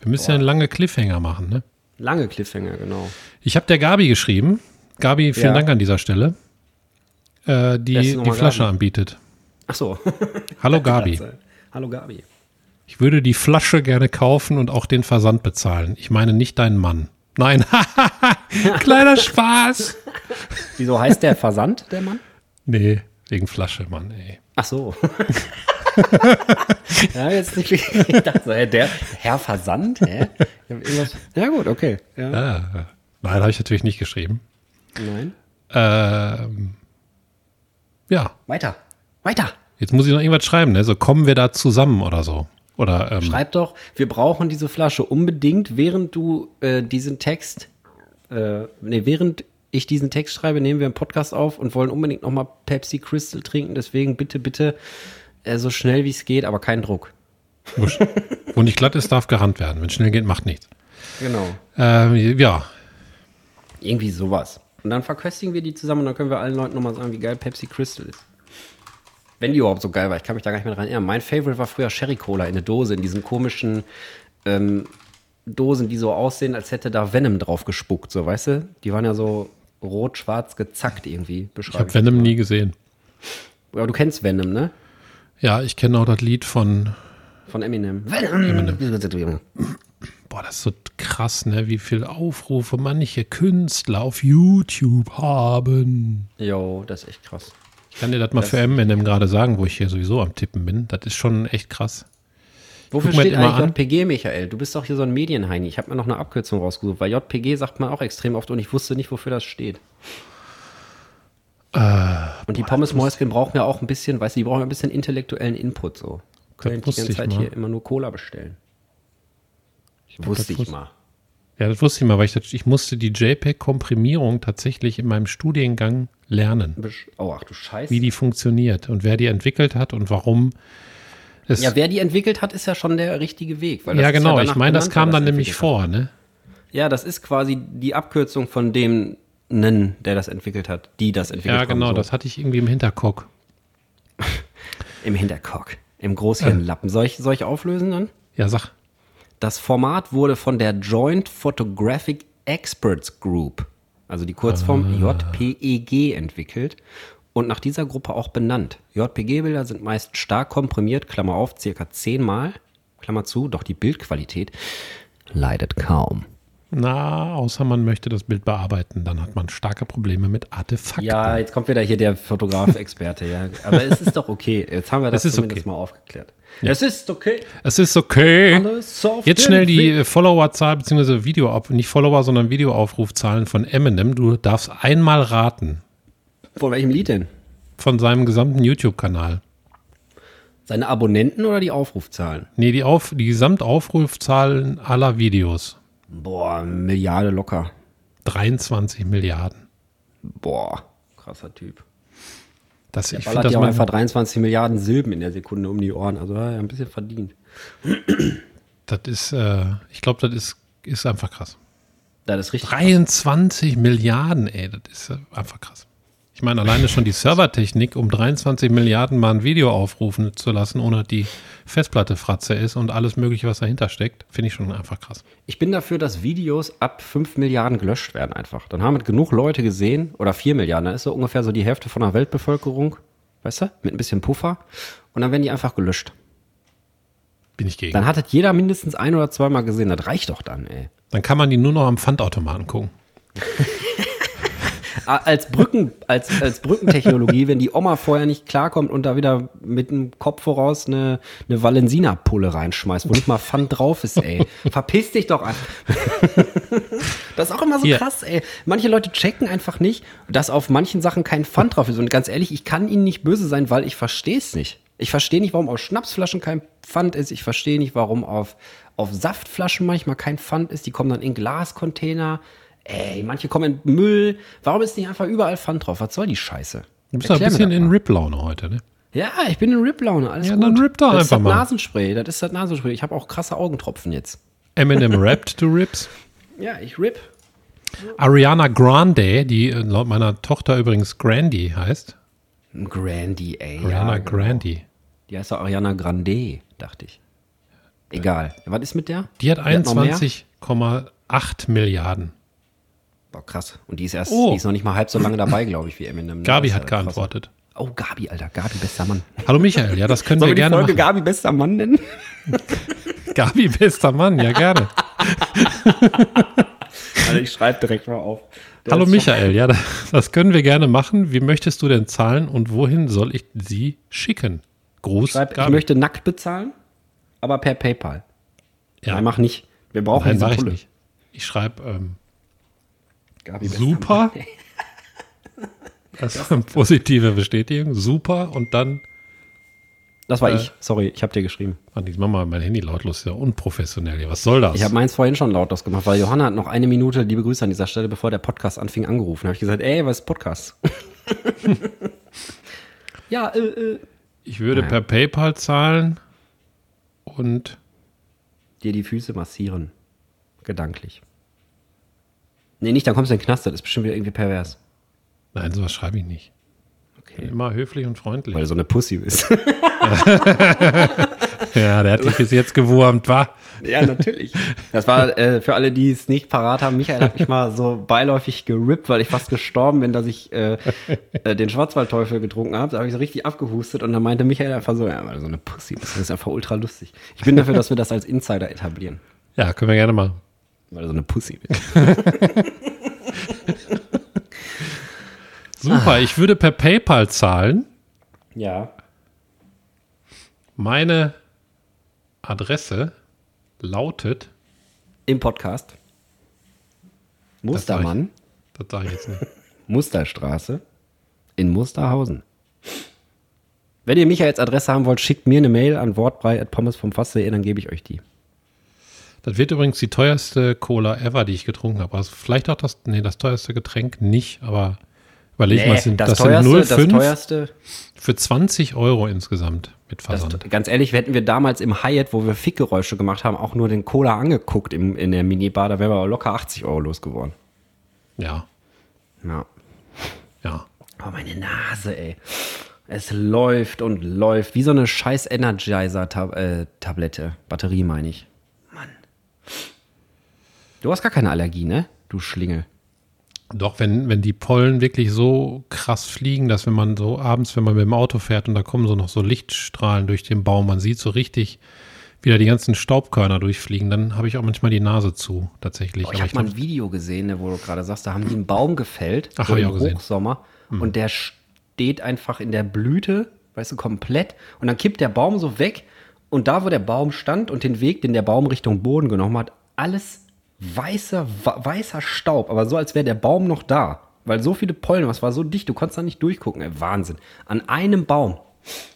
Wir müssen ja eine lange Cliffhanger machen, ne? Lange Cliffhanger, genau. Ich habe der Gabi geschrieben. Gabi, vielen Ja. Dank an dieser Stelle. Äh, die die Flasche Gabi. anbietet. Ach so. Hallo Gabi. Hallo Gabi. Ich würde die Flasche gerne kaufen und auch den Versand bezahlen. Ich meine nicht deinen Mann. Nein, kleiner Spaß. Wieso heißt der Versand, der Mann? Nee, wegen Flasche, Mann, ey. Ach so. ja, jetzt nicht. Ich dachte der Herr Versand? Hä? Ja, gut, okay. Ja. Ah, nein, habe ich natürlich nicht geschrieben. Nein. Ähm, ja, Weiter. Weiter. jetzt muss ich noch irgendwas schreiben, ne? So kommen wir da zusammen oder so. Oder ähm, Schreib doch, wir brauchen diese Flasche unbedingt, während du äh, diesen Text, äh, nee, während ich diesen Text schreibe, nehmen wir einen Podcast auf und wollen unbedingt nochmal Pepsi Crystal trinken. Deswegen bitte, bitte äh, so schnell wie es geht, aber kein Druck. wo nicht glatt ist, darf gerannt werden. Wenn schnell geht, macht nichts. Genau. Ähm, ja, Irgendwie sowas. Und dann verköstigen wir die zusammen und dann können wir allen Leuten nochmal sagen, wie geil Pepsi Crystal ist. Wenn die überhaupt so geil war, ich kann mich da gar nicht mehr dran erinnern. Mein Favorite war früher Sherry Cola in der Dose, in diesen komischen ähm, Dosen, die so aussehen, als hätte da Venom drauf gespuckt, so, weißt du? Die waren ja so rot-schwarz gezackt irgendwie, ich habe Venom nie gesehen. Aber du kennst Venom, ne? Ja, ich kenne auch das Lied von, Von Eminem. Venom! boah, das ist so krass, ne? Wie viele Aufrufe manche Künstler auf YouTube haben. Jo, das ist echt krass. Ich kann dir das mal für Eminem gerade sagen, wo ich hier sowieso am Tippen bin. Das ist schon echt krass. Wofür steht eigentlich an. JPG, Michael? Du bist doch hier so ein Medienheini. Ich habe mir noch eine Abkürzung rausgesucht, weil JPG sagt man auch extrem oft und ich wusste nicht, wofür das steht. Äh, und die Pommes Mäuschen brauchen ja auch ein bisschen, weißt du, die brauchen ein bisschen intellektuellen Input so. Können die ganze ich Zeit mal. hier immer nur Cola bestellen. wusste ich wusste- mal. Ja, das wusste ich mal, weil ich, ich musste die JPEG-Komprimierung tatsächlich in meinem Studiengang lernen, Oh, ach du Scheiße. wie die funktioniert und wer die entwickelt hat und warum. Es, ja, wer die entwickelt hat, ist ja schon der richtige Weg. Ja genau, danach ich meine, das kam dann nämlich vor, ne? hat. Ja, das ist quasi die Abkürzung von dem Nen, der das entwickelt hat, die das entwickelt Ja, haben, genau, so. das hatte ich irgendwie im Hinterkopf. Im Hinterkock, im Großhirnlappen. Soll ich, soll ich auflösen dann? Ja, sag. Das Format wurde von der Joint Photographic Experts Group, also die Kurzform JPEG, entwickelt und nach dieser Gruppe auch benannt. JPG-Bilder sind meist stark komprimiert, Klammer auf, circa zehnmal, Klammer zu, doch die Bildqualität leidet kaum. Na, außer man möchte das Bild bearbeiten, dann hat man starke Probleme mit Artefakten. Ja, jetzt kommt wieder hier der Fotograf-Experte, ja. Aber es ist doch okay. Jetzt haben wir das ist zumindest okay. mal aufgeklärt. Es ist okay. Es ist okay. Jetzt schnell die Followerzahl bzw. Videoauf, nicht Follower, sondern Videoaufrufzahlen von Eminem. Du darfst einmal raten Von welchem Lied denn? von seinem gesamten YouTube-Kanal. Seine Abonnenten oder die Aufrufzahlen? Nee, die, Auf, die Gesamtaufrufzahlen aller Videos. Boah, Milliarde locker. 23 Milliarden. Boah, krasser Typ. Das, ich finde Ballert ja auch einfach 23 Milliarden Silben in der Sekunde um die Ohren. Also ja, ein bisschen verdient. das ist, äh, ich glaube, das ist, ist einfach krass. Das ist richtig. 23 Milliarden, ey, das ist äh, einfach krass. Ich meine, alleine schon die Servertechnik, um 23 Milliarden Mal ein Video aufrufen zu lassen, ohne die Festplatte Fratze ist und alles Mögliche, was dahinter steckt, finde ich schon einfach krass. Ich bin dafür, dass Videos ab 5 Milliarden gelöscht werden einfach. Dann haben es genug Leute gesehen, oder 4 Milliarden, da ist so ungefähr so die Hälfte von der Weltbevölkerung, weißt du, mit ein bisschen Puffer. Und dann werden die einfach gelöscht. Bin ich gegen. Dann hat es jeder mindestens ein oder zweimal gesehen. Das reicht doch dann, ey. Dann kann man die nur noch am Pfandautomaten gucken. als Brücken, als, als Brückentechnologie, wenn die Oma vorher nicht klarkommt und da wieder mit dem Kopf voraus eine, eine Valensina-Pulle reinschmeißt, wo nicht mal Pfand drauf ist, ey. Verpiss dich doch einfach. das ist auch immer so Hier. krass, ey. Manche Leute checken einfach nicht, dass auf manchen Sachen kein Pfand drauf ist. Und ganz ehrlich, ich kann ihnen nicht böse sein, weil ich verstehe es nicht. Ich verstehe nicht, warum auf Schnapsflaschen kein Pfand ist. Ich verstehe nicht, warum auf, auf Saftflaschen manchmal kein Pfand ist. Die kommen dann in Glascontainer. Ey, manche kommen in Müll. Warum ist nicht einfach überall Pfand drauf? Was soll die Scheiße? Du bist ein bisschen das in mal. Rip-Laune heute, ne? Ja, ich bin in Rip-Laune. Alles Ja, gut. dann rip doch das ist einfach das mal. Nasenspray. Das ist das Nasenspray. Ich habe auch krasse Augentropfen jetzt. Eminem rappt to Rips. Ja, ich rip. Ariana Grande, die äh, laut meiner Tochter übrigens Grandy heißt. Grandy, ey. Ariana ja, genau. Grandy. Die heißt doch Ariana Grande, dachte ich. Egal. Was ist mit der? Die hat hat noch mehr? 21,8 Milliarden. Boah, krass. Und die ist erst, Oh. die ist noch nicht mal halb so lange dabei, glaube ich, wie Eminem. Gabi Das ist hat geantwortet. Oh, Gabi, Alter. Gabi, bester Mann. Hallo Michael, ja, das können Sollen wir wir gerne Folge machen. Gabi, bester Mann nennen? Gabi, bester Mann, ja gerne. Also ich schreibe direkt mal auf. Der Hallo Michael, ja, das, können wir gerne machen. Wie möchtest du denn zahlen und wohin soll ich sie schicken? Gruß, Schreib, ich Gabi. möchte nackt bezahlen, aber per PayPal. ja, Nein, mach nicht. Wir brauchen nein, diese mach ich Pulle. nicht. Ich schreibe ähm, Gabi, super. Das ist eine positive Bestätigung. Super und dann, Das war Äh. ich. Sorry, ich habe dir geschrieben. Mann, ich mach mal mein Handy lautlos, ist ja unprofessionell. hier. Was soll das? Ich habe meins vorhin schon lautlos gemacht, weil Johanna hat noch eine Minute, liebe Grüße an dieser Stelle, bevor der Podcast anfing, angerufen. Da habe ich gesagt, ey, was ist Podcast? ja, äh, äh. Ich würde Naja. per PayPal zahlen und Dir die Füße massieren. Gedanklich. Nee, nicht, dann kommst du in den Knast, das ist bestimmt wieder irgendwie pervers. nein, sowas schreibe ich nicht. Okay. Immer höflich und freundlich. Weil du so eine Pussy bist. ja, der hat dich bis jetzt gewurmt, wa? ja, natürlich. Das war äh, für alle, die es nicht parat haben. Michael hat mich mal so beiläufig gerippt, weil ich fast gestorben bin, dass ich äh, äh, den Schwarzwaldteufel getrunken habe. Da habe ich so richtig abgehustet und dann meinte Michael einfach so, ja, weil du so eine Pussy bist. Das ist einfach ultra lustig. Ich bin dafür, dass wir das als Insider etablieren. Ja, können wir gerne machen. Weil du so eine Pussy bist. Super, ich würde per PayPal zahlen. Ja. Meine Adresse lautet, Im Podcast. Mustermann, das sage ich jetzt nicht. Musterstraße in Musterhausen. Wenn ihr Michaels Adresse haben wollt, schickt mir eine Mail an wortbrei.pommesvomfass.de, dann gebe ich euch die. Das wird übrigens die teuerste Cola ever, die ich getrunken habe. Also vielleicht auch das, nee, das teuerste Getränk nicht, aber überleg mal, das sind, das, das teuerste, sind das 0,5 teuerste, für 20 Euro insgesamt mit das, Versand. ganz ehrlich, hätten wir damals im Hyatt, wo wir Fickgeräusche gemacht haben, auch nur den Cola angeguckt im, in der Minibar, da wären wir aber locker 80 Euro losgeworden. ja, Ja. ja. Oh, meine Nase, ey. Es läuft und läuft. Wie so eine scheiß Energizer-Tablette. Batterie, meine ich. Du hast gar keine Allergie, ne? Du Schlingel. Doch, wenn, wenn die Pollen wirklich so krass fliegen, dass wenn man so abends, wenn man mit dem Auto fährt und da kommen so noch so Lichtstrahlen durch den Baum, man sieht so richtig wieder die ganzen Staubkörner durchfliegen, dann habe ich auch manchmal die Nase zu, tatsächlich. Oh, ich habe mal ein Video gesehen, ne, wo du gerade sagst, da haben die einen Baum gefällt. Ach, so im auch gesehen. Hochsommer. Und der steht einfach in der Blüte, weißt du, komplett. Und dann kippt der Baum so weg. Und da, wo der Baum stand und den Weg, den der Baum Richtung Boden genommen hat, alles weißer, weißer Staub. Aber so, als wäre der Baum noch da. Weil so viele Pollen, was war so dicht, du konntest da nicht durchgucken. Ey, Wahnsinn. An einem Baum.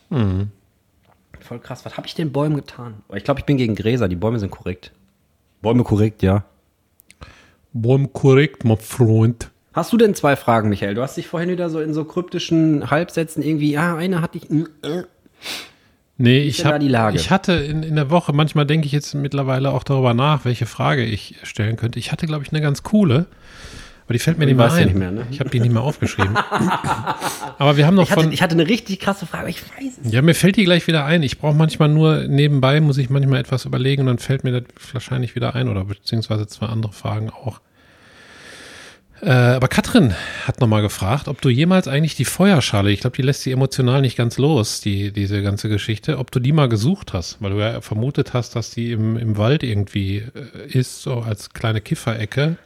Mhm. Voll krass. Was habe ich den Bäumen getan? Ich glaube, ich bin gegen Gräser. Die Bäume sind korrekt. Bäume korrekt, ja. Baum korrekt, mein Freund. Hast du denn zwei Fragen, Michael? Du hast dich vorhin wieder so in so kryptischen Halbsätzen irgendwie, ja, eine hatte ich. äh, Nee, ich, hab, ich hatte in, in der Woche, manchmal denke ich jetzt mittlerweile auch darüber nach, welche Frage ich stellen könnte. Ich hatte, glaube ich, eine ganz coole, Aber die fällt mir nicht mehr ein. nicht mehr, ne? Ich habe die nicht mehr aufgeschrieben. Aber wir haben noch Ich hatte, von. ich hatte eine richtig krasse Frage, aber ich weiß es. Ja, mir fällt die gleich wieder ein. Ich brauche manchmal nur nebenbei, muss ich manchmal etwas überlegen und dann fällt mir das wahrscheinlich wieder ein oder beziehungsweise zwei andere Fragen auch. Äh, aber Katrin hat nochmal gefragt, ob du jemals eigentlich die Feuerschale, ich glaube, die lässt sie emotional nicht ganz los, die, diese ganze Geschichte, ob du die mal gesucht hast, weil du ja vermutet hast, dass die im, im Wald irgendwie äh, ist, so als kleine Kifferecke.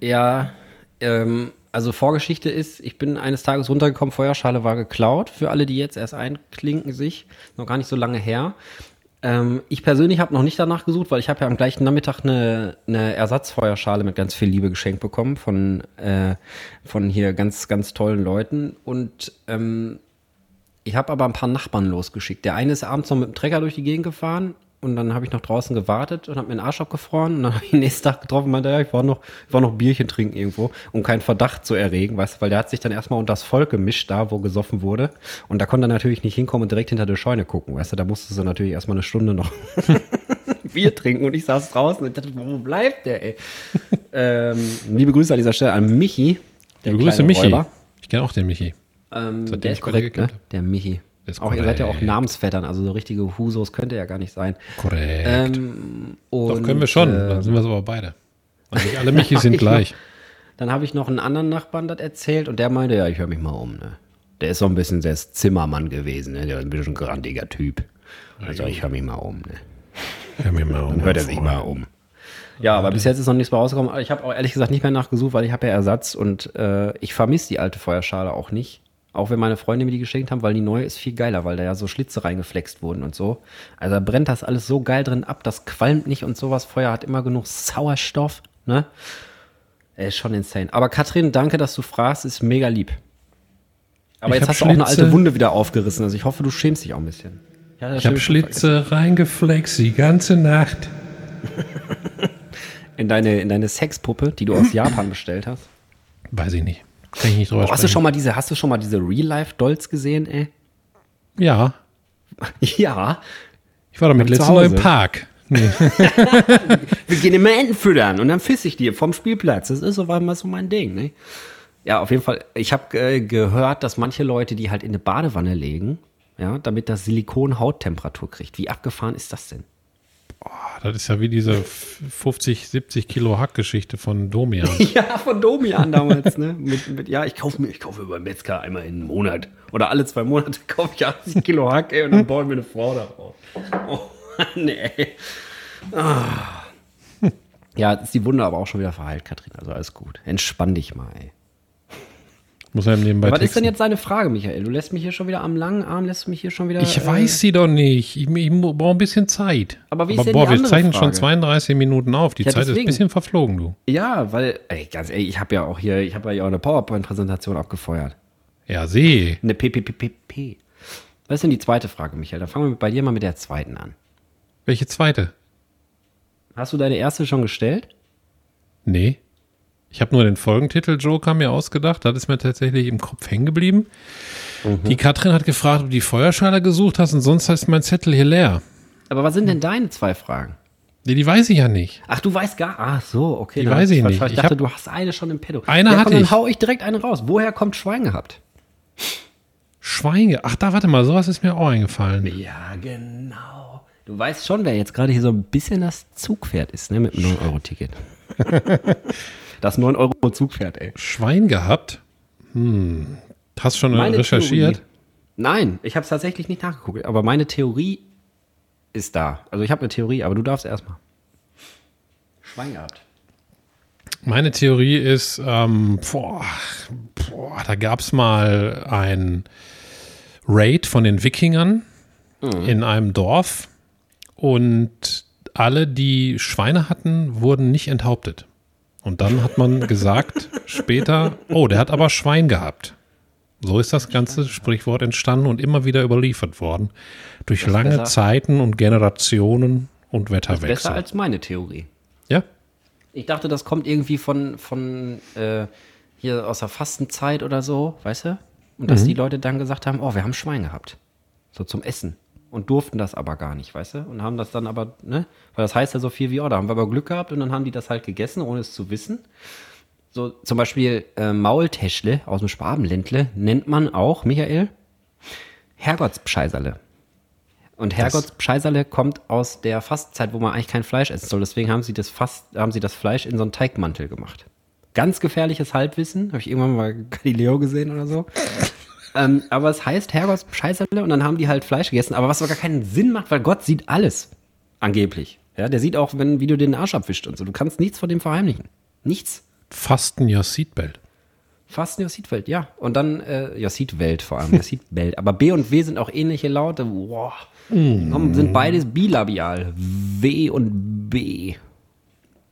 Ja, ähm, also Vorgeschichte ist, ich bin eines Tages runtergekommen, Feuerschale war geklaut. Für alle, die jetzt erst einklinken sich, noch gar nicht so lange her. Ähm, ich persönlich habe noch nicht danach gesucht, weil ich habe ja am gleichen Nachmittag eine, eine Ersatzfeuerschale mit ganz viel Liebe geschenkt bekommen von, äh, von hier ganz, ganz tollen Leuten. Und ähm, ich habe aber ein paar Nachbarn losgeschickt. Der eine ist abends noch mit dem Trecker durch die Gegend gefahren und dann habe ich noch draußen gewartet und habe mir den Arsch abgefroren und dann habe ich den nächsten Tag getroffen und meinte, ja, ich war noch, ich war noch Bierchen trinken irgendwo, um keinen Verdacht zu erregen, weißt du, weil der hat sich dann erstmal unter das Volk gemischt, da wo gesoffen wurde und da konnte er natürlich nicht hinkommen und direkt hinter der Scheune gucken, weißt du, da musste sie natürlich erstmal eine Stunde noch Bier trinken und ich saß draußen und dachte, wo bleibt der, ey? ähm, liebe Grüße an dieser Stelle an Michi. Der Grüße kleine Michi. Räuber. Ich kenne auch den Michi. Ähm, der ist korrekt, ne? Der Michi. Ist auch ihr seid ja auch. Namensvettern, also so richtige Husos könnt ihr ja gar nicht sein. Korrekt. Ähm, Doch, und, können wir schon. Äh, Dann sind wir es aber beide. Also nicht alle Michis sind ich gleich. dann habe ich noch einen anderen Nachbarn das erzählt und der meinte, ja, ich höre mich mal um. Ne? Der ist so ein bisschen der ist Zimmermann gewesen, ne? der ist ein bisschen ein grandiger Typ. Also ich höre mich mal um. Ne? Hör mir mal um. Dann hört er sich mal um. Ja, aber bis jetzt ist noch nichts mehr rausgekommen. Ich habe auch ehrlich gesagt nicht mehr nachgesucht, weil ich habe ja Ersatz und äh, ich vermisse die alte Feuerschale auch nicht. Auch wenn meine Freunde mir die geschenkt haben, weil die neue ist viel geiler, weil da ja so Schlitze reingeflext wurden und so. Also da brennt das alles so geil drin ab, das qualmt nicht und sowas. Feuer hat immer genug Sauerstoff, ne? Ist schon insane. Aber Katrin, danke, dass du fragst, ist mega lieb. Aber Ich jetzt hast du auch eine alte. Wunde wieder aufgerissen. Also ich hoffe, du schämst dich auch ein bisschen. Ja, Ich habe. Schlitze reingeflext die ganze Nacht. In deine, in deine Sexpuppe, die du aus Japan bestellt hast. Weiß ich nicht. Kann ich nicht drüber Oh, hast du schon mal diese, hast du schon mal diese Real-Life-Dolls gesehen, ey? Ja. Ja. Ich war damit Hause. noch im Park. Nee. Wir gehen immer Enten füttern und dann fiss ich die vom Spielplatz. Das ist so war mal so mein Ding, ne? Ja, auf jeden Fall. Ich habe äh, gehört, dass manche Leute die halt in eine Badewanne legen, ja, damit das Silikon Hauttemperatur kriegt. Wie abgefahren ist das denn? Das ist ja wie diese 50, 70 Kilo Hackgeschichte von Domian. Ja, von Domian damals, ne? Mit, mit, ja, ich kaufe mir, ich kaufe beim Metzger einmal in einem Monat. Oder alle zwei Monate kaufe ich 80 Kilo Hack, ey, und dann bauen wir eine Frau darauf. Oh, nee. Ah. Ja, ist die Wunde aber auch schon wieder verheilt, Katrin. Also alles gut. Entspann dich mal, ey. Muss er nebenbei Was ist denn texten. jetzt deine Frage, Michael? Du lässt mich hier schon wieder am langen Arm, lässt mich hier schon wieder. Ich äh, weiß sie doch nicht. Ich, ich brauche ein bisschen Zeit. Aber wie ist denn boah, die wir andere zeichnen schon Frage? 32 Minuten auf. Die Ja, Zeit ist ein deswegen. bisschen verflogen, du. Ja, weil, ey, ganz ehrlich, ich habe ja auch hier, ich habe ja auch eine PowerPoint-Präsentation abgefeuert. Ja, seh. Eine PPPP. Was ist denn die zweite Frage, Michael? Dann fangen wir bei dir mal mit der zweiten an. Welche zweite? Hast du deine erste schon gestellt? Nee. Ich habe nur den Folgentitel Joker mir ausgedacht. Das ist mir tatsächlich im Kopf hängen geblieben. Mhm. Die Katrin hat gefragt, ob du die Feuerschale gesucht hast und sonst heißt mein Zettel hier leer. Aber was sind denn deine zwei Fragen? Nee, die weiß ich ja nicht. Ach, du weißt gar. Ach so, okay. Die dann weiß ich nicht. Ich dachte, du hast eine schon im Pedo. Eine ja, hatte komm, dann ich. hau ich direkt eine raus. Woher kommt Schwein gehabt? Schweine. Ach, da, warte mal, sowas ist mir auch eingefallen. Ja, genau. Du weißt schon, wer jetzt gerade hier so ein bisschen das Zugpferd ist, ne, mit dem 9-Euro-Ticket. das 9-Euro-Zugpferd, ey. Schwein gehabt? Hm. Hast schon Meine recherchiert? Theorie- Nein, ich habe es tatsächlich nicht nachgeguckt, aber meine Theorie ist da. Also ich habe eine Theorie, aber du darfst erstmal. Schwein gehabt. Meine Theorie ist, ähm, boah, boah, da gab es mal ein Raid von den Wikingern in einem Dorf und alle, die Schweine hatten, wurden nicht enthauptet. Und dann hat man gesagt später, oh, der hat aber Schwein gehabt. So ist das ganze Sprichwort entstanden und immer wieder überliefert worden. Durch lange besser. Zeiten und Generationen und Besser Wetterwechsel. als meine Theorie. Ja, Ich dachte, das kommt irgendwie von, von äh, hier aus der Fastenzeit oder so, weißt du? Und dass die Leute dann gesagt haben, oh, wir haben Schwein gehabt. So zum Essen. Und durften das aber gar nicht, weißt du? Und haben das dann aber, ne? Weil das heißt ja so viel wie, oh, da haben wir aber Glück gehabt und dann haben die das halt gegessen, ohne es zu wissen. So zum Beispiel äh, Maultäschle aus dem Schwabenländle nennt man auch, Michael, Herrgottspscheiserle. Und Herrgottspscheiserle kommt aus der Fastzeit, wo man eigentlich kein Fleisch essen soll. Deswegen haben sie das Fast, haben sie das Fleisch in so einen Teigmantel gemacht. Ganz gefährliches Halbwissen, habe ich irgendwann mal Galileo gesehen oder so. Ähm, aber es heißt Herrgottspscheiserle und dann haben die halt Fleisch gegessen, aber was gar keinen Sinn macht, weil Gott sieht alles. Angeblich. Ja, der sieht auch, wenn, wie du den Arsch abwischt und so. Du kannst nichts von dem verheimlichen. Nichts. Fasten ja Seatbelt. Fasten ja Seatbelt, ja. Und dann, äh, ja, Seatwelt vor allem, ja, Seatbelt. Aber B und W sind auch ähnliche Laute. Boah. Mm. Sind beides bilabial. W und B.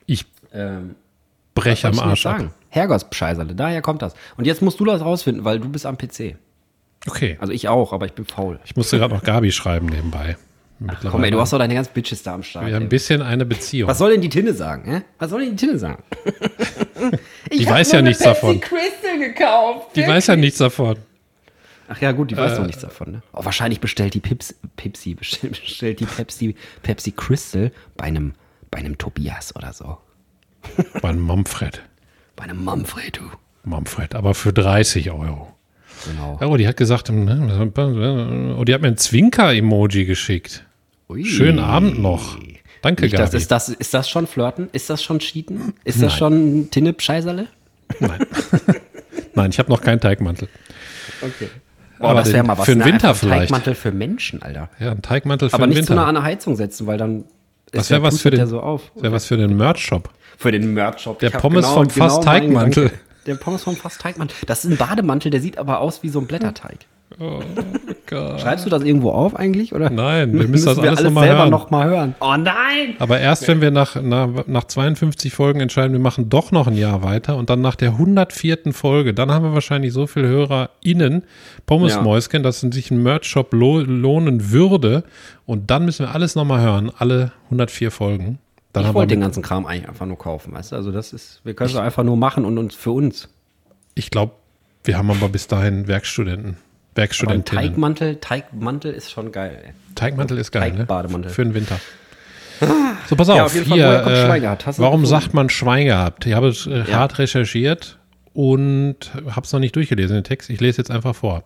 Ich Ähm, breche am Arsch ab. sagen? Herrgottspscheiserle, daher kommt das. Und jetzt musst du das rausfinden, weil du bist am PC. Okay. Also ich auch, aber ich bin faul. Ich musste gerade noch Gabi schreiben nebenbei. Komm ey, du hast doch deine ganzen Bitches da am Start. Wir haben ein bisschen eine Beziehung. Was soll denn die Tinne sagen? Hä? Was soll denn die Tinne sagen? Die weiß ja nichts davon. Crystal gekauft. Die weiß ja nichts davon. Ach ja, gut, die weiß Äh. doch nichts davon. Ne? Oh, wahrscheinlich bestellt die Pips, Pepsi, bestellt, bestellt die Pepsi, Pepsi Crystal bei einem, bei einem Tobias oder so. Bei einem Manfred. Bei einem Manfred, du. Manfred, aber für 30 Euro. Genau. Oh, die hat gesagt, ne, oh, die hat mir ein Zwinker-Emoji geschickt. Ui. Schönen Abend noch. Danke, Nicht, das, Gabi. ist, das, ist das schon Flirten? Ist das schon Cheaten? Ist das schon Tinne-Scheiserle? Nein. Nein, ich habe noch keinen Teigmantel. Okay. Boah, Aber das wäre mal was. für den ne? Winter vielleicht. Teigmantel für Menschen, Alter. Ja, ein Teigmantel für Aber den nicht zu nah Winter. an eine Heizung setzen, weil dann Das ist wäre was für den, so auf. wär was für den Merch-Shop. Für den Merch-Shop. Der Pommes vom Fass meinen Teigmantel. Gedanke. Der Pommes vom Fass Teigmantel. Das ist ein Bademantel, der sieht aber aus wie so ein Blätterteig. Gott. Schreibst du das irgendwo auf eigentlich? Oder? Nein, wir müssen Müssen das wir alles alles nochmal selber hören. noch mal hören. Oh nein! Aber erst wenn wir nach, nach, nach 52 Folgen entscheiden, wir machen doch noch ein Jahr weiter und dann nach der 104. Folge, dann haben wir wahrscheinlich so viele HörerInnen, Pommesmäuschen, dass es sich ein Merch-Shop lo lohnen würde. Und dann müssen wir alles nochmal hören, alle 104 Folgen. Dann Ich wollte den ganzen Kram eigentlich einfach nur kaufen, weißt du? Also das ist, wir können es einfach nur machen und uns für uns. ich glaube, wir haben aber bis dahin Werkstudenten, Aber ein Werkstudentinnen. Teigmantel, Teigmantel ist schon geil. Ey. Teigmantel ist geil, ne? Teigbademantel. Für den Winter. So, pass auf. Ja, auf Fall, hier, äh, warum sagt man Schwein gehabt? Ich habe es äh, Ja. hart recherchiert und habe es noch nicht durchgelesen, den Text. Ich lese jetzt einfach vor.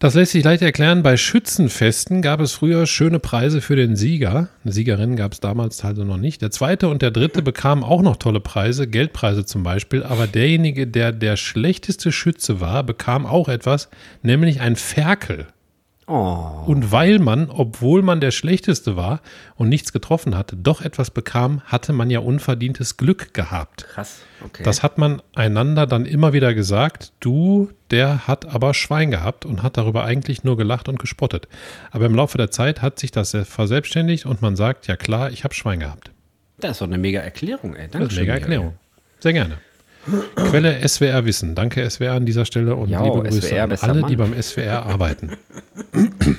Das lässt sich leicht erklären. Bei Schützenfesten gab es früher schöne Preise für den Sieger. Eine Siegerin gab es damals also noch nicht. Der zweite und der dritte bekamen auch noch tolle Preise, Geldpreise zum Beispiel. Aber derjenige, der der schlechteste Schütze war, bekam auch etwas, nämlich ein Ferkel. Oh, Und weil man, obwohl man der Schlechteste war und nichts getroffen hatte, doch etwas bekam, hatte man ja unverdientes Glück gehabt. krass. Okay. Das hat man einander dann immer wieder gesagt. Du, der hat aber Schwein gehabt und hat darüber eigentlich nur gelacht und gespottet. Aber im Laufe der Zeit hat sich das verselbstständigt und man sagt, ja klar, ich habe Schwein gehabt. das ist doch eine mega Erklärung, ey. Das ist Dankeschön, eine mega. Erklärung. Sehr gerne. Quelle SWR Wissen. Danke SWR an dieser Stelle und Ja, liebe Grüße SWR, an alle, Mann. die beim SWR arbeiten.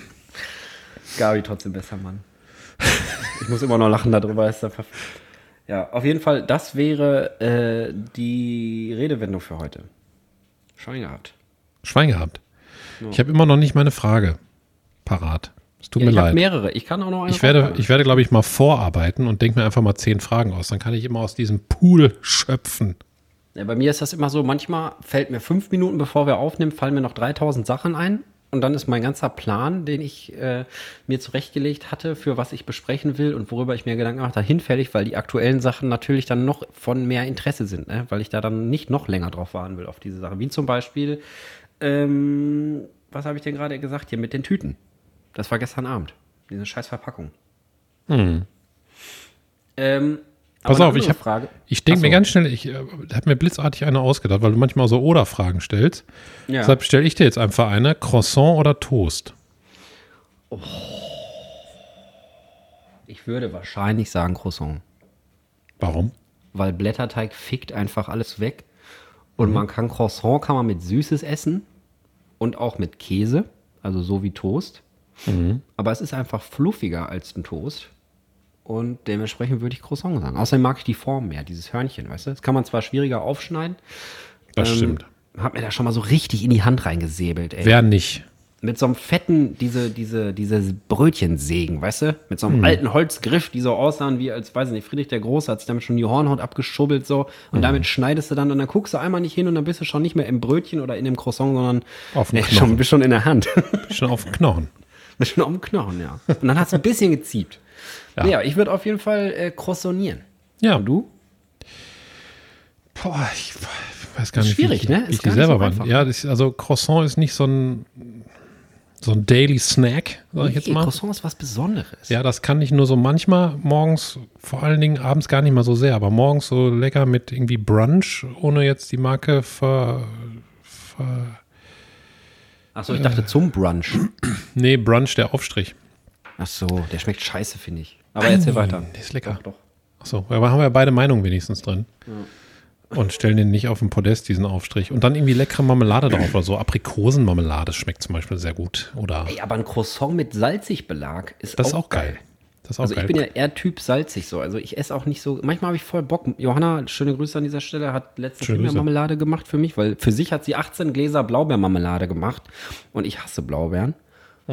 Gabi trotzdem besser, Mann. Ich muss immer noch lachen darüber. Ist da ja, auf jeden Fall, das wäre äh, die Redewendung für heute. Schwein gehabt. Schwein gehabt. Ich habe immer noch nicht meine Frage parat. Es tut Ja, mir ich leid. mehrere. Ich kann auch noch eine Ich werde, ich werde, glaube ich, mal vorarbeiten und denke mir einfach mal zehn Fragen aus. Dann kann ich immer aus diesem Pool schöpfen. Ja, bei mir ist das immer so, manchmal fällt mir fünf Minuten, bevor wir aufnehmen, fallen mir noch 3000 Sachen ein. Und dann ist mein ganzer Plan, den ich äh, mir zurechtgelegt hatte, für was ich besprechen will und worüber ich mir Gedanken gemacht habe, hinfällig, weil die aktuellen Sachen natürlich dann noch von mehr Interesse sind, ne? weil ich da dann nicht noch länger drauf warten will auf diese Sachen. Wie zum Beispiel, ähm, was habe ich denn gerade gesagt hier mit den Tüten? Das war gestern Abend, diese scheiß Verpackung. Ähm, Hm. Pass auf, ich Frage. ich denke Ach mir so. ganz schnell, ich äh, habe mir blitzartig eine ausgedacht, weil du manchmal so Oder-Fragen stellst. Ja. Deshalb stelle ich dir jetzt einfach eine: Croissant oder Toast? Ich würde wahrscheinlich sagen Croissant. Warum? weil Blätterteig fickt einfach alles weg. Und Mhm. man kann Croissant kann man mit Süßes essen und auch mit Käse, also so wie Toast. Mhm. Aber es ist einfach fluffiger als ein Toast. Und dementsprechend würde ich Croissant sagen. Außerdem mag ich die Form mehr, dieses Hörnchen, weißt du? Das kann man zwar schwieriger aufschneiden. Das ähm, stimmt. Hab mir da schon mal so richtig in die Hand reingesäbelt, ey. Wer nicht? mit so einem fetten, diese, diese, diese Brötchensägen, weißt du? Mit so einem alten Holzgriff, die so aussahen wie, als, weiß ich nicht, Friedrich der Große hat sich damit schon die Hornhaut abgeschubbelt so. Und damit schneidest du dann und dann guckst du einmal nicht hin und dann bist du schon nicht mehr im Brötchen oder in dem Croissant, sondern Auf dem nee, Knochen. schon, bist schon in der Hand. Schon auf den Knochen. bist schon auf dem Knochen, ja. Und dann hast du ein bisschen geziebt. Ja, Ja. ich würde auf jeden Fall äh, croissonieren. Ja, Und du? Boah, ich weiß gar nicht, Schwierig, wie ich, ne? wie ich die selber so. Ja, das, also Croissant ist nicht so ein, so ein Daily Snack, sag ich jetzt Nee, mal. Croissant ist was Besonderes. Ja, das kann ich nur so manchmal morgens, vor allen Dingen abends gar nicht mal so sehr, aber morgens so lecker mit irgendwie Brunch, ohne jetzt die Marke ver, ver Achso, ich dachte zum Brunch. nee, Brunch der Aufstrich. Ach so, der schmeckt scheiße, finde ich. Aber erzähl weiter. Der ist lecker. Doch. Achso, aber haben wir beide Meinungen wenigstens drin. Und stellen den nicht auf den Podest, diesen Aufstrich. Und dann irgendwie leckere Marmelade drauf oder so. Aprikosenmarmelade schmeckt zum Beispiel sehr gut. Oder Ey, aber ein Croissant mit Salzigbelag ist, das ist auch geil. Das ist auch Also geil. ich bin ja eher Typ salzig so. Also ich esse auch nicht so. Manchmal habe ich voll Bock. Johanna, schöne Grüße an dieser Stelle, hat letzte Schöne Grüße. Himbeermarmelade gemacht für mich, weil für sich hat sie 18 Gläser Blaubeermarmelade gemacht und ich hasse Blaubeeren.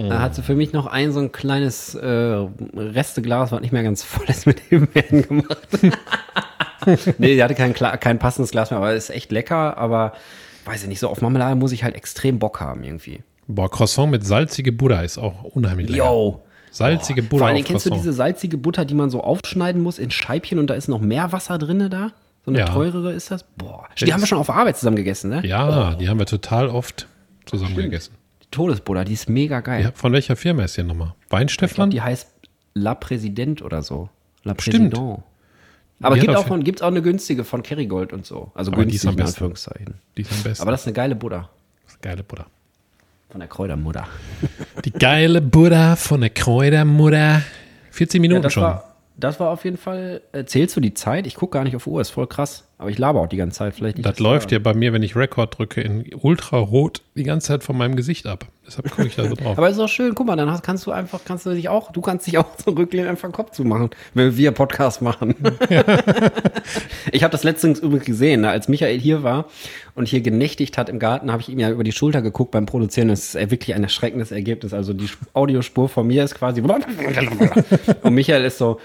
Oh. Da hat sie für mich noch ein so ein kleines äh, Resteglas, was nicht mehr ganz voll ist, mit Himbeeren gemacht. nee, die hatte kein, kein passendes Glas mehr, aber ist echt lecker. Aber weiß ich nicht, so auf Marmelade muss ich halt extrem Bock haben irgendwie. Boah, Croissant mit salzige Butter ist auch unheimlich lecker. Yo! Salzige Butter Vor Dingen kennst du Croissant. diese salzige Butter, die man so aufschneiden muss in Scheibchen und da ist noch mehr Wasser drin da? So eine Ja. teurere ist das? Boah. Die Das haben wir ist- schon auf Arbeit zusammen gegessen, ne? Ja, die haben wir total oft zusammen gegessen. Die Todesbutter, die ist mega geil. Ja, von welcher Firma ist die nochmal? Weinstefan? die heißt La Président oder so. La Stimmt. Aber gibt auch, von, gibt's auch eine günstige von Kerrygold und so. Also Aber die ist günstig am in besten. Anführungszeichen. Die ist am besten. Aber das ist eine geile Butter. geile Butter. Von der Kräutermutter. Die geile Butter von der Kräutermutter. 14 Minuten das schon. war, das war auf jeden Fall. Äh, zählst du die Zeit? Ich gucke gar nicht auf Uhr, ist voll krass. Aber ich laber auch die ganze Zeit. Vielleicht nicht. das läuft ja bei mir, wenn ich Rekord drücke, in Ultrarot die ganze Zeit von meinem Gesicht ab. Deshalb gucke ich da so drauf. Aber ist auch schön, guck mal, dann hast, kannst du einfach, kannst du dich auch, du kannst dich auch zurücklehnen, einfach den Kopf zumachen, wenn wir Podcast machen. ich habe das letztens übrigens gesehen, ne, als Michael hier war und hier genächtigt hat im Garten, habe ich ihm ja über die Schulter geguckt beim Produzieren. Das ist wirklich ein erschreckendes Ergebnis. Also die Sp- Audiospur von mir ist quasi und Michael ist so,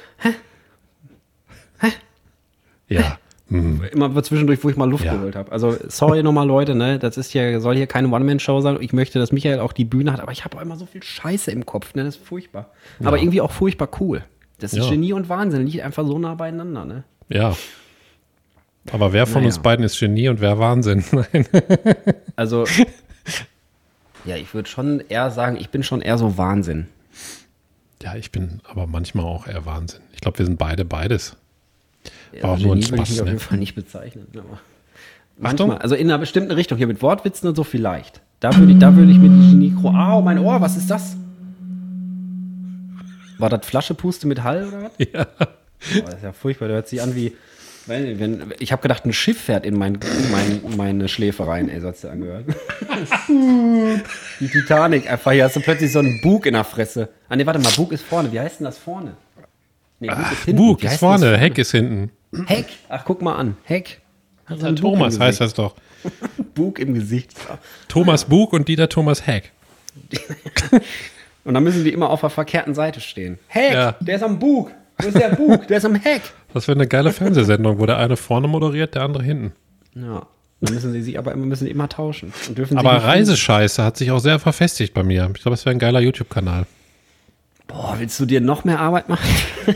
ja. Hm. immer zwischendurch, wo ich mal Luft Ja. geholt habe. Also sorry nochmal Leute, ne, das ist ja soll hier keine One-Man-Show sein. Ich möchte, dass Michael auch die Bühne hat, aber ich habe immer so viel Scheiße im Kopf, ne, das ist furchtbar. Aber irgendwie auch furchtbar cool. Das ist Ja. Genie und Wahnsinn, liegt einfach so nah beieinander, ne? Ja. Aber wer von Naja. uns beiden ist Genie und wer Wahnsinn? Nein. Also ja, ich würde schon eher sagen, ich bin schon eher so Wahnsinn. Ja, ich bin aber manchmal auch eher Wahnsinn. Ich glaube, wir sind beide beides. Ja, War auch nur ein würde ich Spaß, mich auf ne? jeden Fall nicht bezeichnen. Aber Achtung. manchmal, also in einer bestimmten Richtung, hier mit Wortwitzen und so vielleicht. Da würde ich, da würde ich mit Genie. Au, mein Ohr, was ist das? War das Flaschepuste mit Hall oder was? Ja. Boah, das ist ja furchtbar, der hört sich an wie. Nicht, wenn, ich habe gedacht, ein Schiff fährt in mein, mein, meine Schläfe rein, ey, so hat's dir angehört. Die Titanic, einfach hier hast du plötzlich so einen Bug in der Fresse. Ah, nee, warte mal, Bug ist vorne. Wie heißt denn das vorne? Nee, Bug ist hinten. Bug ist das vorne, Heck ist hinten. Heck. Ach, guck mal an. Heck. Einen Bug Thomas heißt das doch. Bug im Gesicht. Thomas Bug und Dieter Thomas Heck. Und dann müssen die immer auf der verkehrten Seite stehen. Heck, Ja. der ist am Bug. Wo ist der Bug? Der ist am Heck. Das wäre eine geile Fernsehsendung, wo der eine vorne moderiert, der andere hinten. Ja. Dann müssen sie sich aber immer, müssen immer tauschen. Aber Reisescheiße hat sich auch sehr verfestigt bei mir. Ich glaube, es wäre ein geiler YouTube-Kanal. Boah, willst du dir noch mehr Arbeit machen?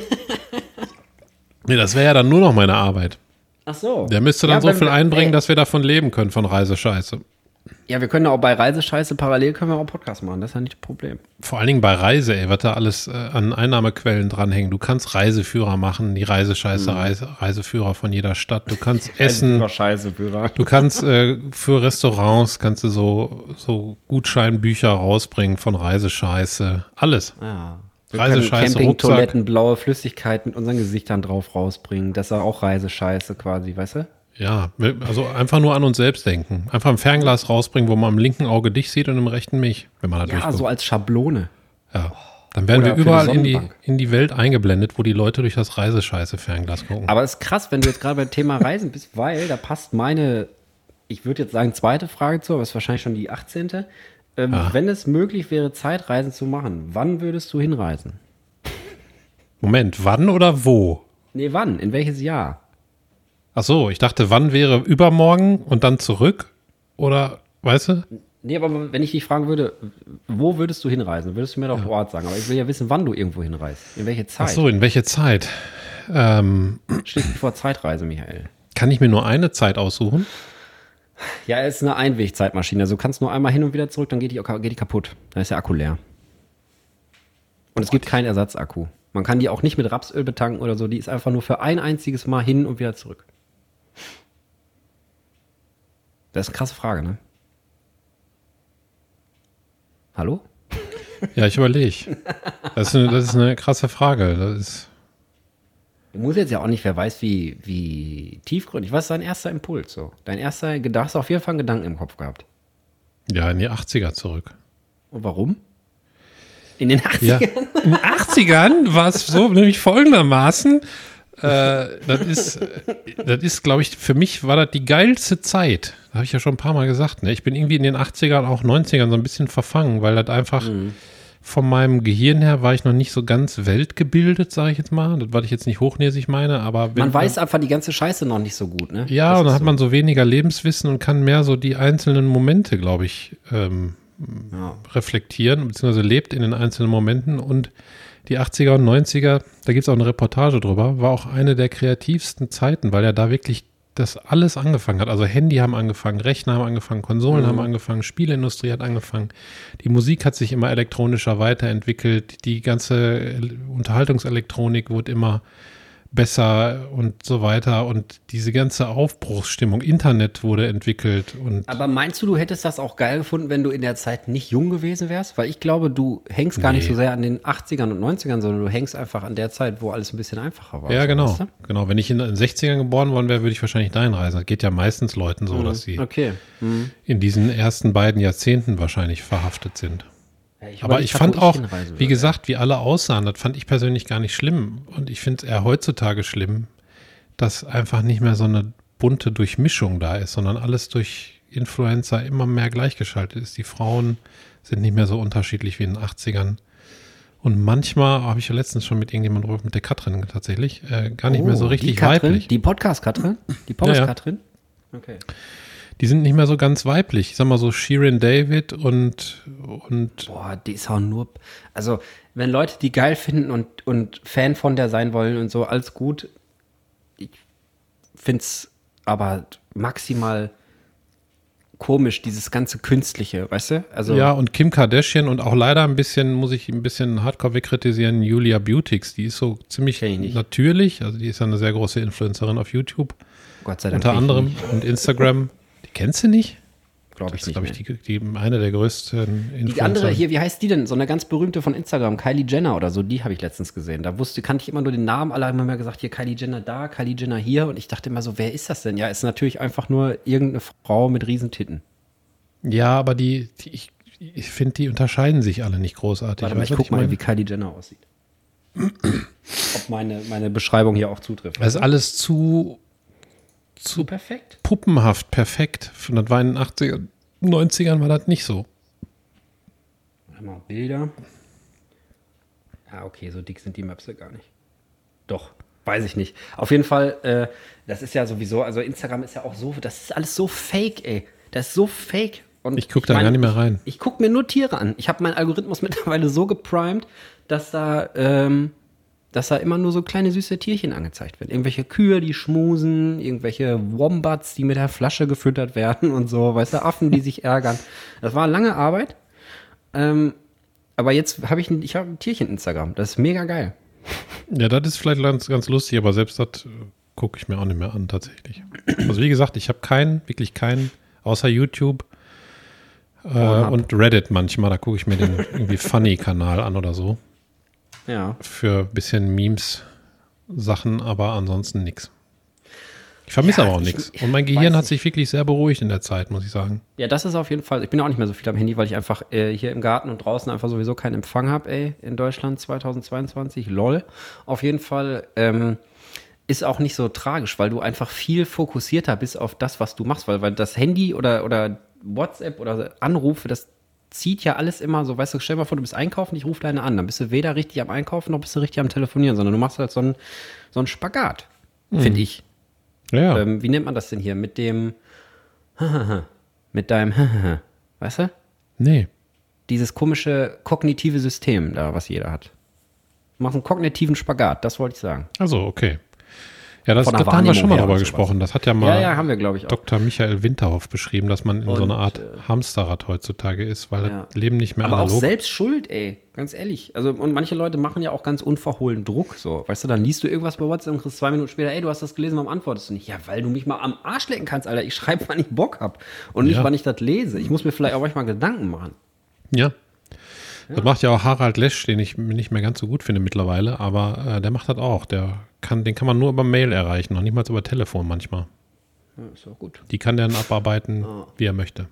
Nee, das wäre ja dann nur noch meine Arbeit. Ach so. Der müsste dann Ja, so viel einbringen, ey, dass wir davon leben können, von Reisescheiße. Ja, wir können auch bei Reisescheiße parallel können wir auch Podcast machen. Das ist ja nicht das Problem. Vor allen Dingen bei Reise, ey, was da alles äh, an Einnahmequellen dranhängen. Du kannst Reiseführer machen, die Reisescheiße, Mhm. Reise, Reiseführer von jeder Stadt. Du kannst Essen, du kannst äh, für Restaurants, kannst du so, so Gutscheinbücher rausbringen von Reisescheiße. Alles. Ja. Wir Reisescheiße. Campingtoiletten, blaue Flüssigkeit mit unseren Gesichtern drauf rausbringen. Das ist ja auch Reisescheiße quasi, weißt du? Ja, also einfach nur an uns selbst denken. Einfach ein Fernglas rausbringen, wo man im linken Auge dich sieht und im rechten mich, wenn man da Ja, so als Schablone. Ja. Dann werden Oder wir überall in die, in die Welt eingeblendet, wo die Leute durch das Reisescheiße-Fernglas gucken. Aber es ist krass, wenn du jetzt gerade beim Thema Reisen bist, weil da passt meine, ich würde jetzt sagen, zweite Frage zu, aber es ist wahrscheinlich schon die 18. ähm, ah. wenn es möglich wäre, Zeitreisen zu machen, wann würdest du hinreisen? Moment, wann oder wo? Nee, wann? In welches Jahr? Ach so, ich dachte, wann wäre übermorgen und dann zurück? Oder, weißt du? Nee, aber wenn ich dich fragen würde, wo würdest du hinreisen? Würdest du mir doch ja. Ort sagen. Aber ich will ja wissen, wann du irgendwo hinreist. In welche Zeit? Ach so, in welche Zeit? Ähm, Schließt vor Zeitreise, Michael. Kann ich mir nur eine Zeit aussuchen? Ja, es ist eine Einwegzeitmaschine. Also du kannst nur einmal hin und wieder zurück, dann geht die, geht die kaputt. Dann ist der Akku leer. Und es gibt keinen Ersatzakku. Man kann die auch nicht mit Rapsöl betanken oder so. Die ist einfach nur für ein einziges Mal hin und wieder zurück. Das ist eine krasse Frage, ne? Hallo? Ja, ich überlege. Das, das, ist eine krasse Frage. Das ist Du musst jetzt ja auch nicht, wer weiß, wie, wie tiefgründig. Was ist dein erster Impuls so? Dein erster, da hast du auf jeden Fall einen Gedanken im Kopf gehabt. Ja, in die 80er zurück. Und warum? In den 80ern? Ja, in den 80ern war es so, nämlich folgendermaßen. Äh, das ist, das ist, glaube ich, für mich war das die geilste Zeit. Da habe ich ja schon ein paar Mal gesagt. Ne? Ich bin irgendwie in den 80ern, auch 90ern so ein bisschen verfangen, weil das einfach mhm. von meinem Gehirn her war ich noch nicht so ganz weltgebildet, sage ich jetzt mal. Das, was ich jetzt nicht hochnäsig meine, aber. man weiß einfach die ganze Scheiße noch nicht so gut, ne? Ja, das und dann hat so. man so weniger Lebenswissen und kann mehr so die einzelnen Momente, glaube ich, ähm, ja. reflektieren, beziehungsweise lebt in den einzelnen Momenten und die 80er und 90er, da gibt es auch eine Reportage drüber, war auch eine der kreativsten Zeiten, weil ja da wirklich das alles angefangen hat. Also Handy haben angefangen, Rechner haben angefangen, Konsolen mhm. haben angefangen, Spielindustrie hat angefangen. Die Musik hat sich immer elektronischer weiterentwickelt. Die ganze Unterhaltungselektronik wurde immer besser und so weiter. Und diese ganze Aufbruchsstimmung, Internet wurde entwickelt. Und Aber meinst du, du hättest das auch geil gefunden, wenn du in der Zeit nicht jung gewesen wärst? Weil ich glaube, du hängst gar nee. nicht so sehr an den 80ern und 90ern, sondern du hängst einfach an der Zeit, wo alles ein bisschen einfacher war. Ja, genau. Weißt du? Genau. Wenn ich in den 60ern geboren worden wäre, würde ich wahrscheinlich dahin reisen. Das geht ja meistens Leuten so, mhm. dass sie okay. mhm. in diesen ersten beiden Jahrzehnten wahrscheinlich verhaftet sind. Ich aber ich fand auch, wie gesagt, wie alle aussahen, das fand ich persönlich gar nicht schlimm. Und ich finde es eher heutzutage schlimm, dass einfach nicht mehr so eine bunte Durchmischung da ist, sondern alles durch Influencer immer mehr gleichgeschaltet ist. Die Frauen sind nicht mehr so unterschiedlich wie in den 80ern. Und manchmal habe ich ja letztens schon mit irgendjemandem mit der Katrin tatsächlich, äh, gar nicht oh, mehr so oh, richtig die Katrin, weiblich. Die Podcast-Katrin? Die Podcast-Katrin? Ja, ja. Okay die sind nicht mehr so ganz weiblich. Ich sag mal so Shirin David und, und. Boah, die ist auch nur. Also, wenn Leute die geil finden und, und Fan von der sein wollen und so, alles gut. Ich find's aber maximal komisch, dieses ganze Künstliche, weißt du? Also ja, und Kim Kardashian und auch leider ein bisschen, muss ich ein bisschen hardcore wegkritisieren, Julia Beautix, die ist so ziemlich natürlich, also die ist ja eine sehr große Influencerin auf YouTube. Gott sei Dank. Unter anderem und Instagram. Kennst du nicht? Glaube ich nicht. glaube ich, die, die, eine der größten Influencer. Die andere hier, wie heißt die denn? So eine ganz berühmte von Instagram, Kylie Jenner oder so, die habe ich letztens gesehen. Da wusste, kannte ich immer nur den Namen, alle haben immer gesagt, hier Kylie Jenner da, Kylie Jenner hier. Und ich dachte immer so, wer ist das denn? Ja, ist natürlich einfach nur irgendeine Frau mit Riesentitten. Ja, aber die, die ich, ich finde, die unterscheiden sich alle nicht großartig. Warte mal, ich guck mal, wie Kylie Jenner aussieht. Ob meine, meine Beschreibung hier auch zutrifft. Es ist alles zu zu perfekt. puppenhaft perfekt. Und das war in den 80er, 90ern war das nicht so. Mal Bilder. Ja, okay, so dick sind die Möpse gar nicht. Doch, weiß ich nicht. Auf jeden Fall, äh, das ist ja sowieso, also Instagram ist ja auch so, das ist alles so fake, ey. Das ist so fake. Und ich gucke da mein, gar nicht mehr rein. Ich, ich gucke mir nur Tiere an. Ich habe meinen Algorithmus mittlerweile so geprimed, dass da ähm, dass da immer nur so kleine süße Tierchen angezeigt werden. Irgendwelche Kühe, die schmusen, irgendwelche Wombats, die mit der Flasche gefüttert werden und so, weißt du, Affen, die sich ärgern. Das war lange Arbeit. Ähm, aber jetzt habe ich, ich habe ein Tierchen Instagram. Das ist mega geil. Ja, das ist vielleicht ganz, ganz lustig, aber selbst das äh, gucke ich mir auch nicht mehr an, tatsächlich. Also wie gesagt, ich habe keinen, wirklich keinen, außer YouTube äh, und Reddit manchmal. Da gucke ich mir den irgendwie Funny-Kanal an oder so. Ja. Für ein bisschen Memes Sachen, aber ansonsten nichts. Ich vermisse ja, aber auch nichts. Und mein Gehirn hat sich wirklich sehr beruhigt in der Zeit, muss ich sagen. Ja, das ist auf jeden Fall. Ich bin auch nicht mehr so viel am Handy, weil ich einfach äh, hier im Garten und draußen einfach sowieso keinen Empfang habe, ey, in Deutschland 2022. Lol. Auf jeden Fall ähm, ist auch nicht so tragisch, weil du einfach viel fokussierter bist auf das, was du machst, weil, weil das Handy oder, oder WhatsApp oder Anrufe, das zieht ja alles immer so, weißt du, stell dir mal vor, du bist einkaufen, ich rufe deine an, dann bist du weder richtig am Einkaufen, noch bist du richtig am Telefonieren, sondern du machst halt so einen, so einen Spagat, mhm. finde ich. Ja. Ähm, wie nennt man das denn hier? Mit dem, mit deinem, weißt du? Nee. Dieses komische kognitive System da, was jeder hat. Du machst einen kognitiven Spagat, das wollte ich sagen. Also, okay. Ja, das, das haben wir schon mal drüber gesprochen. Das hat ja mal ja, ja, wir. Dr. Michael Winterhoff beschrieben, dass man in und, so einer Art äh, Hamsterrad heutzutage ist, weil ja. das Leben nicht mehr Aber analog. auch selbst schuld, ey. Ganz ehrlich. Also, und manche Leute machen ja auch ganz unverhohlen Druck. So, weißt du, dann liest du irgendwas bei WhatsApp und kriegst zwei Minuten später, ey, du hast das gelesen, warum antwortest du nicht? Ja, weil du mich mal am Arsch lecken kannst, Alter. Ich schreibe, wann ich Bock hab. Und nicht, wann ich das lese. Ich muss mir vielleicht auch manchmal Gedanken machen. Ja. Das macht ja auch Harald Lesch, den ich nicht mehr ganz so gut finde mittlerweile, aber äh, der macht das auch. Der kann, den kann man nur über Mail erreichen, noch nicht mal über Telefon manchmal. Ja, ist auch gut. Die kann der dann abarbeiten, ah. wie er möchte.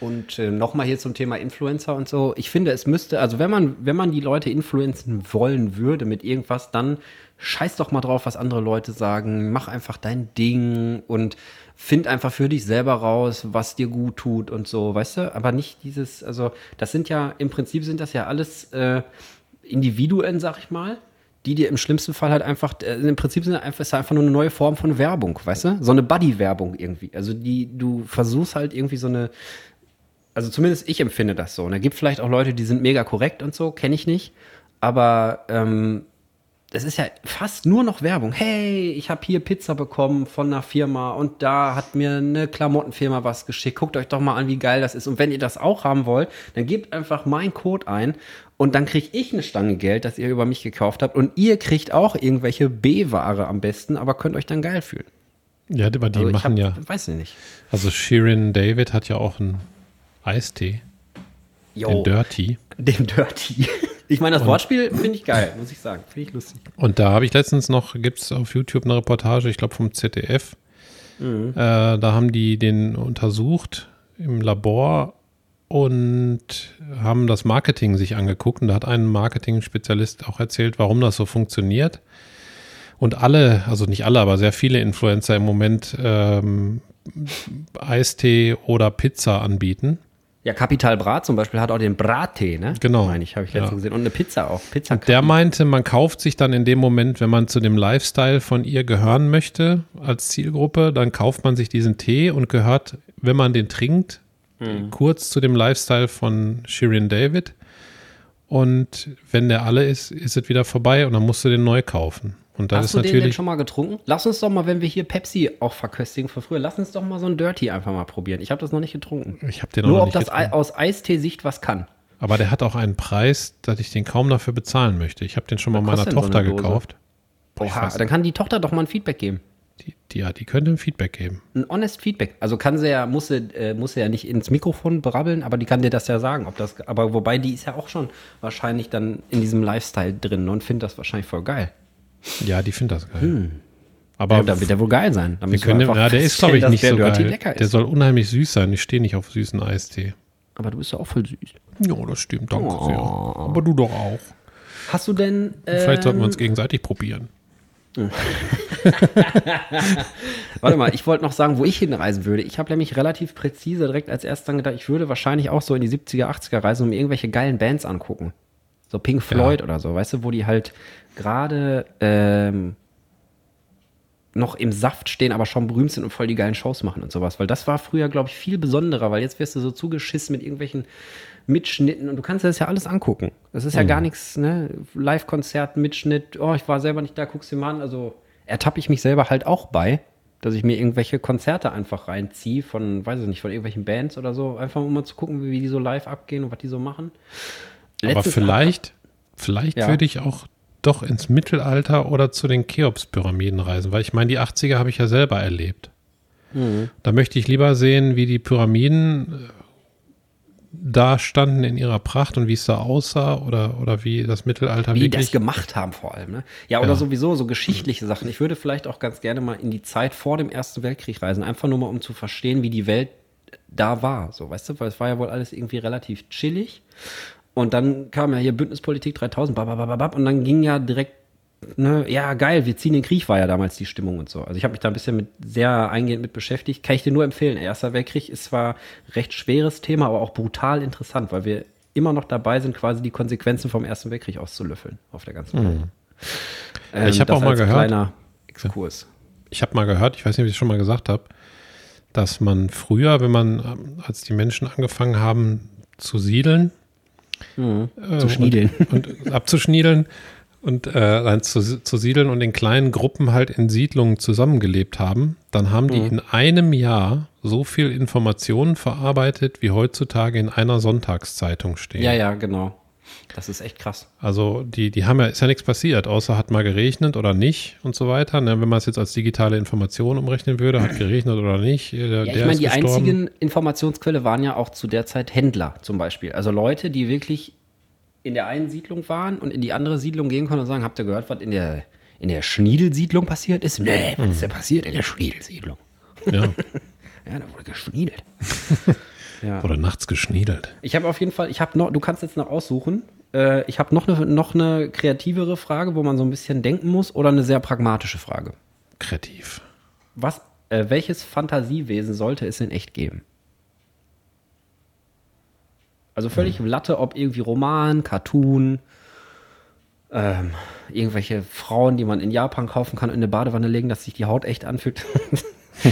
Und äh, nochmal hier zum Thema Influencer und so. Ich finde, es müsste, also wenn man, wenn man die Leute influenzen wollen würde mit irgendwas, dann scheiß doch mal drauf, was andere Leute sagen. Mach einfach dein Ding und find einfach für dich selber raus, was dir gut tut und so, weißt du? Aber nicht dieses, also das sind ja, im Prinzip sind das ja alles äh, Individuen, sag ich mal, die dir im schlimmsten Fall halt einfach, äh, im Prinzip sind einfach, ist einfach nur eine neue Form von Werbung, weißt du? So eine Buddy-Werbung irgendwie. Also die, du versuchst halt irgendwie so eine, also zumindest ich empfinde das so. Und da gibt vielleicht auch Leute, die sind mega korrekt und so, kenne ich nicht. Aber ähm, das ist ja fast nur noch Werbung. Hey, ich habe hier Pizza bekommen von einer Firma und da hat mir eine Klamottenfirma was geschickt. Guckt euch doch mal an, wie geil das ist. Und wenn ihr das auch haben wollt, dann gebt einfach meinen Code ein und dann kriege ich eine Stange Geld, das ihr über mich gekauft habt. Und ihr kriegt auch irgendwelche B-Ware am besten, aber könnt euch dann geil fühlen. Ja, aber die also machen hab, ja. Weiß ich nicht. Also Shirin David hat ja auch einen Eistee. Jo, den Dirty. Den Dirty. Ich meine, das und, Wortspiel finde ich geil, muss ich sagen. Finde ich lustig. Und da habe ich letztens noch, gibt es auf YouTube eine Reportage, ich glaube vom ZDF. Mhm. Äh, da haben die den untersucht im Labor und haben das Marketing sich angeguckt. Und da hat ein Marketing-Spezialist auch erzählt, warum das so funktioniert. Und alle, also nicht alle, aber sehr viele Influencer im Moment ähm, Eistee oder Pizza anbieten. Ja, Kapital Brat zum Beispiel hat auch den Brattee, ne? Genau. Meine ich, habe ich letztens ja. gesehen. Und eine Pizza auch. Pizza der meinte, man kauft sich dann in dem Moment, wenn man zu dem Lifestyle von ihr gehören möchte, als Zielgruppe, dann kauft man sich diesen Tee und gehört, wenn man den trinkt, mhm. kurz zu dem Lifestyle von Shirin David. Und wenn der alle ist, ist es wieder vorbei und dann musst du den neu kaufen. Und das Hast ist du natürlich den denn schon mal getrunken? Lass uns doch mal, wenn wir hier Pepsi auch verköstigen von früher, lass uns doch mal so ein Dirty einfach mal probieren. Ich habe das noch nicht getrunken. Ich habe den Nur noch ob nicht das getrunken. aus Eistee-Sicht was kann. Aber der hat auch einen Preis, dass ich den kaum dafür bezahlen möchte. Ich habe den schon mal meiner Tochter so gekauft. Oha, dann kann die Tochter doch mal ein Feedback geben. Die, die, ja, die könnte ein Feedback geben. Ein honest Feedback. Also kann sie ja, muss sie, äh, muss sie ja nicht ins Mikrofon brabbeln, aber die kann dir das ja sagen. Ob das, aber wobei die ist ja auch schon wahrscheinlich dann in diesem Lifestyle drin und findet das wahrscheinlich voll geil. Ja, die findet das geil. Hm. Aber ja, da wird der wohl geil sein. wir können, ja, der ist, glaube ich, nicht so geil. Der soll unheimlich süß sein. Ich stehe nicht auf süßen Eistee. Aber du bist ja auch voll süß. Ja, das stimmt. Danke oh. sehr. Aber du doch auch. Hast du denn. Ähm, Vielleicht sollten wir uns ähm, gegenseitig probieren. Warte mal, ich wollte noch sagen, wo ich hinreisen würde. Ich habe nämlich relativ präzise direkt als erstes dann gedacht, ich würde wahrscheinlich auch so in die 70er, 80er reisen und mir irgendwelche geilen Bands angucken. So Pink Floyd ja. oder so, weißt du, wo die halt gerade ähm, noch im Saft stehen, aber schon berühmt sind und voll die geilen Shows machen und sowas. Weil das war früher, glaube ich, viel besonderer, weil jetzt wirst du so zugeschissen mit irgendwelchen Mitschnitten und du kannst dir das ja alles angucken. Das ist ja mhm. gar nichts, ne? Live-Konzert, Mitschnitt, oh, ich war selber nicht da, guck's dir mal an. Also ertappe ich mich selber halt auch bei, dass ich mir irgendwelche Konzerte einfach reinziehe von, weiß ich nicht, von irgendwelchen Bands oder so, einfach um mal zu gucken, wie die so live abgehen und was die so machen. Letztes aber vielleicht, vielleicht ja. würde ich auch doch ins Mittelalter oder zu den Cheops-Pyramiden reisen, weil ich meine, die 80er habe ich ja selber erlebt. Mhm. Da möchte ich lieber sehen, wie die Pyramiden äh, da standen in ihrer Pracht und wie es da aussah oder, oder wie das Mittelalter wie wirklich. das gemacht haben vor allem. Ne? Ja, oder ja. sowieso so geschichtliche Sachen. Ich würde vielleicht auch ganz gerne mal in die Zeit vor dem Ersten Weltkrieg reisen, einfach nur mal um zu verstehen, wie die Welt da war. So, weißt du, weil es war ja wohl alles irgendwie relativ chillig. Und dann kam ja hier Bündnispolitik 3000, babababab, und dann ging ja direkt ne, ja, geil, wir ziehen den Krieg, war ja damals die Stimmung und so. Also ich habe mich da ein bisschen mit sehr eingehend mit beschäftigt. Kann ich dir nur empfehlen. Erster Weltkrieg ist zwar recht schweres Thema, aber auch brutal interessant, weil wir immer noch dabei sind, quasi die Konsequenzen vom Ersten Weltkrieg auszulöffeln auf der ganzen Welt. Ähm, ich habe auch mal gehört- Kleiner Exkurs. Ich habe mal gehört, ich weiß nicht, ob ich es schon mal gesagt habe, dass man früher, wenn man, ähm, als die Menschen angefangen haben zu siedeln, äh, Zu schniedeln. Und, und abzuschniedeln und äh, zu, zu siedeln und in kleinen Gruppen halt in Siedlungen zusammengelebt haben, dann haben Mhm. die in einem Jahr so viel Informationen verarbeitet, wie heutzutage in einer Sonntagszeitung stehen. Ja, ja, genau. Das ist echt krass. Also die, die haben ja, ist ja nichts passiert, außer hat mal geregnet oder nicht und so weiter. Ne, wenn man es jetzt als digitale Information umrechnen würde, hat geregnet oder nicht. Der, Ja, ich meine, die gestorben. einzigen Informationsquelle waren ja auch zu der Zeit Händler zum Beispiel. Also Leute, die wirklich in der einen Siedlung waren und in die andere Siedlung gehen konnten und sagen, habt ihr gehört, was in der, in der Schniedelsiedlung passiert ist? Nee, was ist denn passiert in der Schniedelsiedlung? Ja, Ja, da wurde geschniedelt. ja. oder nachts geschniedelt. Ich habe auf jeden Fall, ich habe noch, du kannst jetzt noch aussuchen. Äh, ich habe noch eine, noch eine kreativere Frage, wo man so ein bisschen denken muss, oder eine sehr pragmatische Frage. Kreativ. Was, äh, welches Fantasiewesen sollte es in echt geben? Also völlig Latte, ob irgendwie Roman, Cartoon, ähm, irgendwelche Frauen, die man in Japan kaufen kann und in eine Badewanne legen, dass sich die Haut echt anfühlt.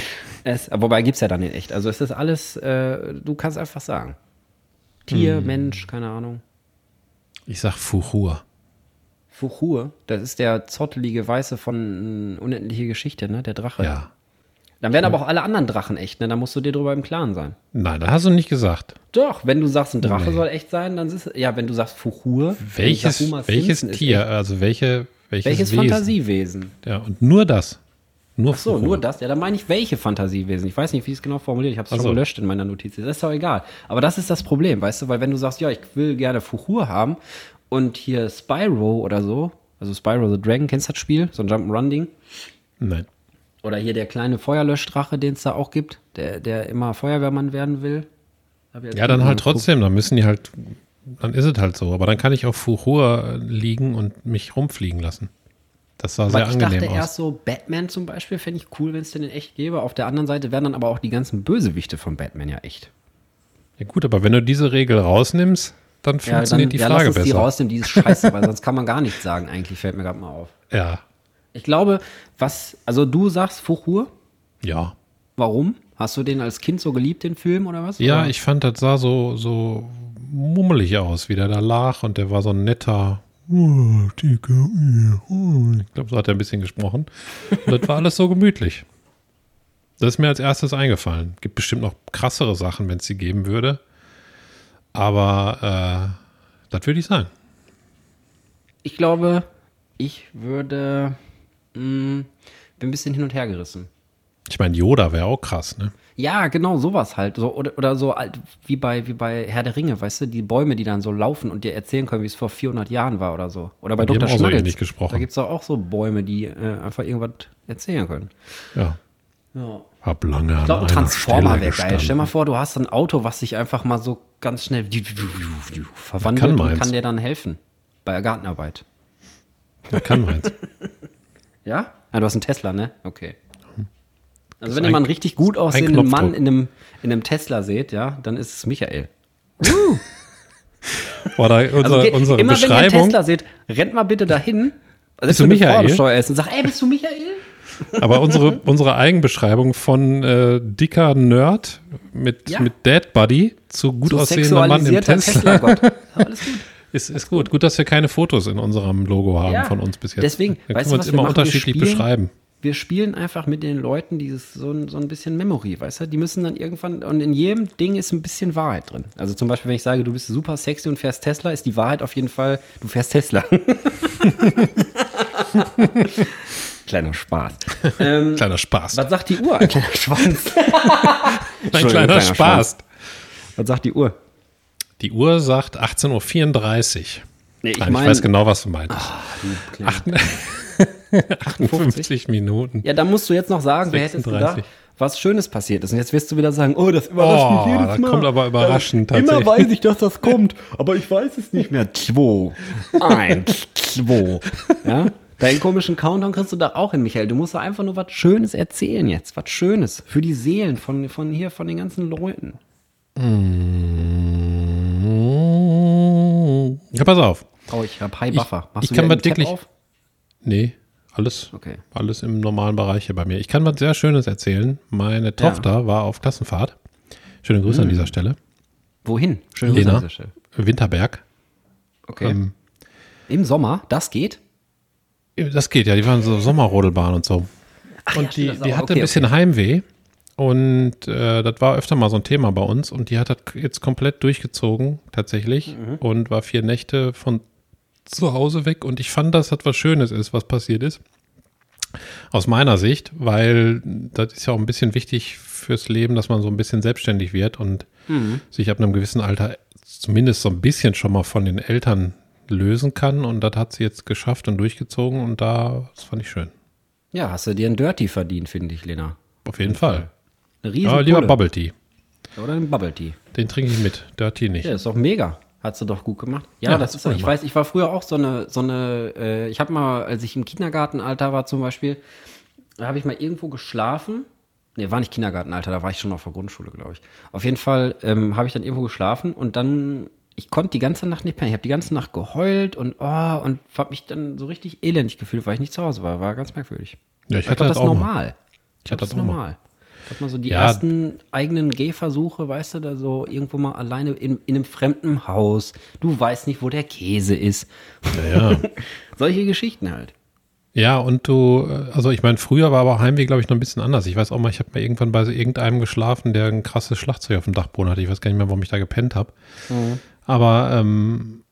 es, wobei gibt es ja dann in echt. Also es ist alles, äh, du kannst einfach sagen. Tier, Mensch, keine Ahnung. Ich sag Fuchur. Fuchur, das ist der zottelige Weiße von äh, Unendliche Geschichte, ne? Der Drache. Ja. Dann werden aber auch alle anderen Drachen echt, ne? Da musst du dir drüber im Klaren sein. Nein, das hast du nicht gesagt. Doch, wenn du sagst, ein Drache Nee. soll echt sein, dann ist ja, wenn du sagst Fuchur, Welches, sag, welches Tier, also welche, welches, welches Wesen? Fantasiewesen? Ja, und nur das. Nur Ach so, Fuchur. nur das. Ja, dann meine ich welche Fantasiewesen. Ich weiß nicht, wie ich es genau formuliert. Ich habe es schon so. gelöscht in meiner Notiz. Das ist doch egal. Aber das ist das Problem, weißt du, weil wenn du sagst, ja, ich will gerne Fuchur haben und hier Spyro oder so, also Spyro the Dragon, kennst du das Spiel? So ein Jump'n'Run-Ding. Nein. Oder hier der kleine Feuerlöschdrache, den es da auch gibt, der, der immer Feuerwehrmann werden will. Ja, dann halt geguckt. trotzdem, dann müssen die halt, dann ist es halt so. Aber dann kann ich auf Fuchur liegen und mich rumfliegen lassen. Das sah sehr Weil ich angenehm dachte aus. erst so, Batman zum Beispiel fände ich cool, wenn es den in echt gäbe. Auf der anderen Seite wären dann aber auch die ganzen Bösewichte von Batman ja echt. Ja gut, aber wenn du diese Regel rausnimmst, dann Ja, funktioniert dann, die ja, Frage lass uns die besser. rausnehmen, die ist scheiße, weil sonst kann man gar nichts sagen eigentlich, fällt mir gerade mal auf. Ja, Ich glaube, was, also du sagst Fuchur, ja. warum? Hast du den als Kind so geliebt, den Film oder was? Ja, oder? ich fand, das sah so, so mummelig aus, wie der da lag und der war so ein netter. "Oh, oh." Ich glaube, so hat er ein bisschen gesprochen. Und das war alles so gemütlich. Das ist mir als erstes eingefallen. Gibt bestimmt noch krassere Sachen, wenn es sie geben würde. Aber äh, das würde ich sagen. Ich glaube, ich würde, mh, bin ein bisschen hin und her gerissen. Ich meine, Yoda wäre auch krass, ne? Ja, genau, sowas halt. So, oder, oder so alt, wie bei, wie bei Herr der Ringe, weißt du, die Bäume, die dann so laufen und dir erzählen können, wie es vor 400 Jahren war oder so. Oder bei Dr. auch so ähnlich gesprochen. Da gibt es doch auch so Bäume, die äh, einfach irgendwas erzählen können. Ja. Ja. Hab lange an Ich glaube, ein Transformer wäre geil. Stell mal vor, du hast ein Auto, was sich einfach mal so ganz schnell verwandelt Kann und meins. kann dir dann helfen bei der Gartenarbeit. Ja, kann meins. Ja? Ah, du hast einen Tesla, ne? Okay. Also wenn ihr mal einen richtig gut aussehenden. Mann in einem, in einem Tesla seht, ja, dann ist es Michael. Oder unsere, Also geht, unsere immer wenn ihr einen Beschreibung. Tesla seht, rennt mal bitte dahin. Also Bist du Michael? Und sag, ey, bist du Michael? Aber unsere, unsere Eigenbeschreibung von äh, dicker Nerd mit, Ja. mit Dad Buddy zu gut So aussehender Mann im Tesla, Tesla-Gott. Alles gut. ist, ist gut. Gut, dass wir keine Fotos in unserem Logo haben Ja. von uns bis jetzt. Deswegen, weißt können du, wir uns immer unterschiedlich spielen- beschreiben. Wir spielen einfach mit den Leuten dieses so ein, so ein bisschen Memory, weißt du? Die müssen dann irgendwann, und in jedem Ding ist ein bisschen Wahrheit drin. Also zum Beispiel, wenn ich sage, du bist super sexy und fährst Tesla, ist die Wahrheit auf jeden Fall, du fährst Tesla. Kleiner Spaß. Ähm, Kleiner Spaß. was sagt die Uhr? Ein kleiner Schwanz. Ein kleiner Spaß. Was sagt die Uhr? Die Uhr sagt 18.34 Uhr. Nee, ich Nein, ich weiß genau, was du meinst. kleiner- 58 Minuten. ja, da musst du jetzt noch sagen, wer hätte es 36. gedacht, was Schönes passiert ist. Und jetzt wirst du wieder sagen, oh, das überrascht Oh, mich jedes das Mal. kommt aber überraschend Immer tatsächlich. weiß ich, dass das kommt, aber ich weiß es nicht mehr. Zwei, eins, zwei. Ja? Deinen komischen Countdown kriegst du da auch hin, Michael. Du musst da einfach nur was Schönes erzählen jetzt. Was Schönes. Für die Seelen von, von hier, von den ganzen Leuten. Ja, pass auf. Oh, ich hab High Buffer. ich kann was wirklich. Nee, alles, Okay. alles im normalen Bereich hier bei mir. Ich kann was sehr Schönes erzählen. Meine Tochter war auf Klassenfahrt. Schöne Grüße an dieser Stelle. Wohin? Schön Lena. Winterberg. Okay. Ähm, Im Sommer, das geht? Das geht ja, die waren so Sommerrodelbahn und so. und ja, die, die hatte Okay, ein bisschen Heimweh. Und äh, das war öfter mal so ein Thema bei uns. Und die hat das jetzt komplett durchgezogen, tatsächlich. Mhm. Und war vier Nächte von zu Hause weg. Und ich fand, dass das was Schönes ist, was passiert ist. Aus meiner Sicht, weil das ist ja auch ein bisschen wichtig fürs Leben, dass man so ein bisschen selbstständig wird und Mhm. sich ab einem gewissen Alter zumindest so ein bisschen schon mal von den Eltern lösen kann. Und das hat sie jetzt geschafft und durchgezogen. Und da, das fand ich schön. Ja, hast du dir ein Dirty verdient, finde ich, Lena. Auf jeden Fall. Eine riesen Aber lieber. Bubble Tea. Oder ein Bubble Tea. Den trinke ich mit. Dirty nicht. Ja, ist doch mega. Hat sie doch gut gemacht. Ja, Ja, das ist gut ich weiß, ich war früher auch so eine, so eine, äh, ich habe mal, als ich im Kindergartenalter war zum Beispiel, da habe ich mal irgendwo geschlafen. Nee, war nicht Kindergartenalter, da war ich schon auf der Grundschule, glaube ich. Auf jeden Fall ähm, habe ich dann irgendwo geschlafen und dann, ich konnte die ganze Nacht nicht pennen. Ich habe die ganze Nacht geheult und oh, und habe mich dann so richtig elendig gefühlt, weil ich nicht zu Hause war. War ganz merkwürdig. Ja, ich Ich hatte glaub, das auch mal. normal. Ich glaube, hatte das auch mal. Hat man so die Ja. ersten eigenen Gehversuche, weißt du, da so irgendwo mal alleine in, in einem fremden Haus. Du weißt nicht, wo der Käse ist. Ja, ja. Solche Geschichten halt. ja, und du, äh, also ich meine, früher war aber Heimweh, glaube ich, noch ein bisschen anders. Ich weiß auch mal, ich habe mal irgendwann bei so irgendeinem geschlafen, der ein krasses Schlagzeug auf dem Dachboden hatte. Ich weiß gar nicht mehr, warum ich da gepennt habe. Aber ähm,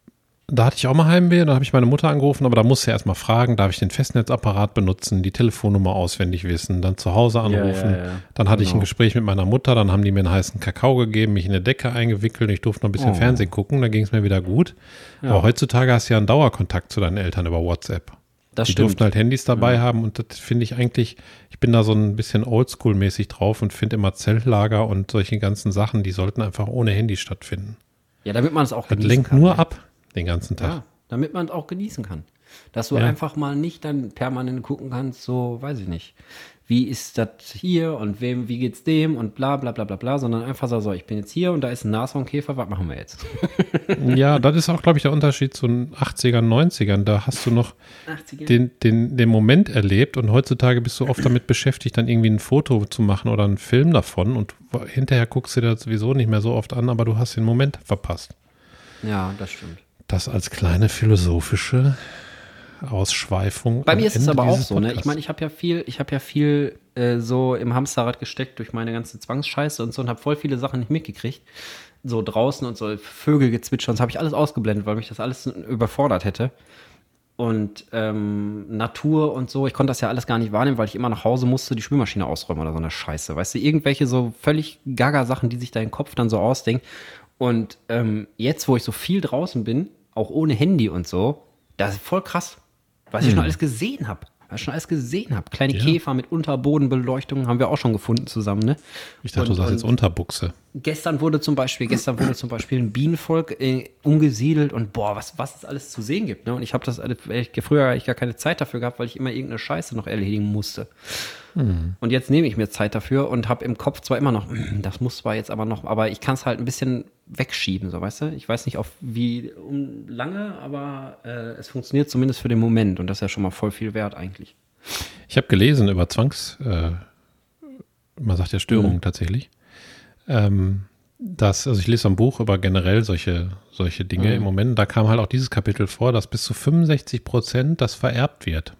da hatte ich auch mal Heimweh, dann habe ich meine Mutter angerufen, aber da musste ich erst mal fragen, darf ich den Festnetzapparat benutzen, die Telefonnummer auswendig wissen, dann zu Hause anrufen. ja, ja. Dann hatte ich ein Genau. Gespräch mit meiner Mutter, dann haben die mir einen heißen Kakao gegeben, mich in eine Decke eingewickelt, ich durfte noch ein bisschen Oh. Fernsehen gucken, dann ging es mir wieder gut. Aber heutzutage hast du ja einen Dauerkontakt zu deinen Eltern über WhatsApp. Das die stimmt. durften halt Handys dabei haben und das finde ich eigentlich, ich bin da so ein bisschen oldschool-mäßig drauf und finde immer Zeltlager und solche ganzen Sachen, die sollten einfach ohne Handy stattfinden. Ja, damit man es auch Das lenkt kann. nur ne? ab den ganzen Tag. Ja, damit man es auch genießen kann. Dass du Ja. einfach mal nicht dann permanent gucken kannst, so, weiß ich nicht. Wie ist das hier und wem, wie geht's dem und bla bla bla bla bla, sondern einfach so, so, ich bin jetzt hier und da ist ein Nashornkäfer, was machen wir jetzt? Ja, das ist auch, glaube ich, der Unterschied zu den 80ern, 90ern. Da hast du noch 80er. den, den, den Moment erlebt und heutzutage bist du oft damit beschäftigt, dann irgendwie ein Foto zu machen oder einen Film davon und hinterher guckst du dir das sowieso nicht mehr so oft an, aber du hast den Moment verpasst. Ja, das stimmt. Das als kleine philosophische Ausschweifung. Bei mir ist es Ende aber auch so, ne? Ich meine, ich habe ja viel, ich habe ja viel äh, so im Hamsterrad gesteckt durch meine ganze Zwangsscheiße und so und habe voll viele Sachen nicht mitgekriegt. So draußen und so Vögelgezwitscher und so habe ich alles ausgeblendet, weil mich das alles überfordert hätte. Und ähm, Natur und so, ich konnte das ja alles gar nicht wahrnehmen, weil ich immer nach Hause musste, die Spülmaschine ausräumen oder so eine Scheiße. Weißt du, irgendwelche so völlig gaga Sachen, die sich dein Kopf dann so ausdenkt. Und ähm, jetzt, wo ich so viel draußen bin, auch ohne Handy und so, das ist voll krass, was ich schon alles gesehen habe. Was ich schon alles gesehen habe. Kleine Ja. Käfer mit Unterbodenbeleuchtung haben wir auch schon gefunden zusammen, ne? Ich dachte, du Und- sagst jetzt Unterbuchse. Gestern wurde zum Beispiel, gestern wurde zum Beispiel ein Bienenvolk äh, umgesiedelt und boah, was, was es alles zu sehen gibt. Ne? Und ich habe das alles, ich, früher ich gar keine Zeit dafür gehabt, weil ich immer irgendeine Scheiße noch erledigen musste. Und jetzt nehme ich mir Zeit dafür und habe im Kopf zwar immer noch, "Mm, das muss zwar jetzt aber noch, aber ich kann es halt ein bisschen wegschieben, so weißt du? Ich weiß nicht auf wie um, lange, aber äh, es funktioniert zumindest für den Moment und das ist ja schon mal voll viel wert eigentlich. Ich habe gelesen über Zwangs, äh, man sagt ja Störungen Mhm. tatsächlich. Ähm, dass, also ich lese ein Buch über generell solche, solche Dinge Mhm. im Moment. Da kam halt auch dieses Kapitel vor, dass bis zu 65 Prozent das vererbt wird.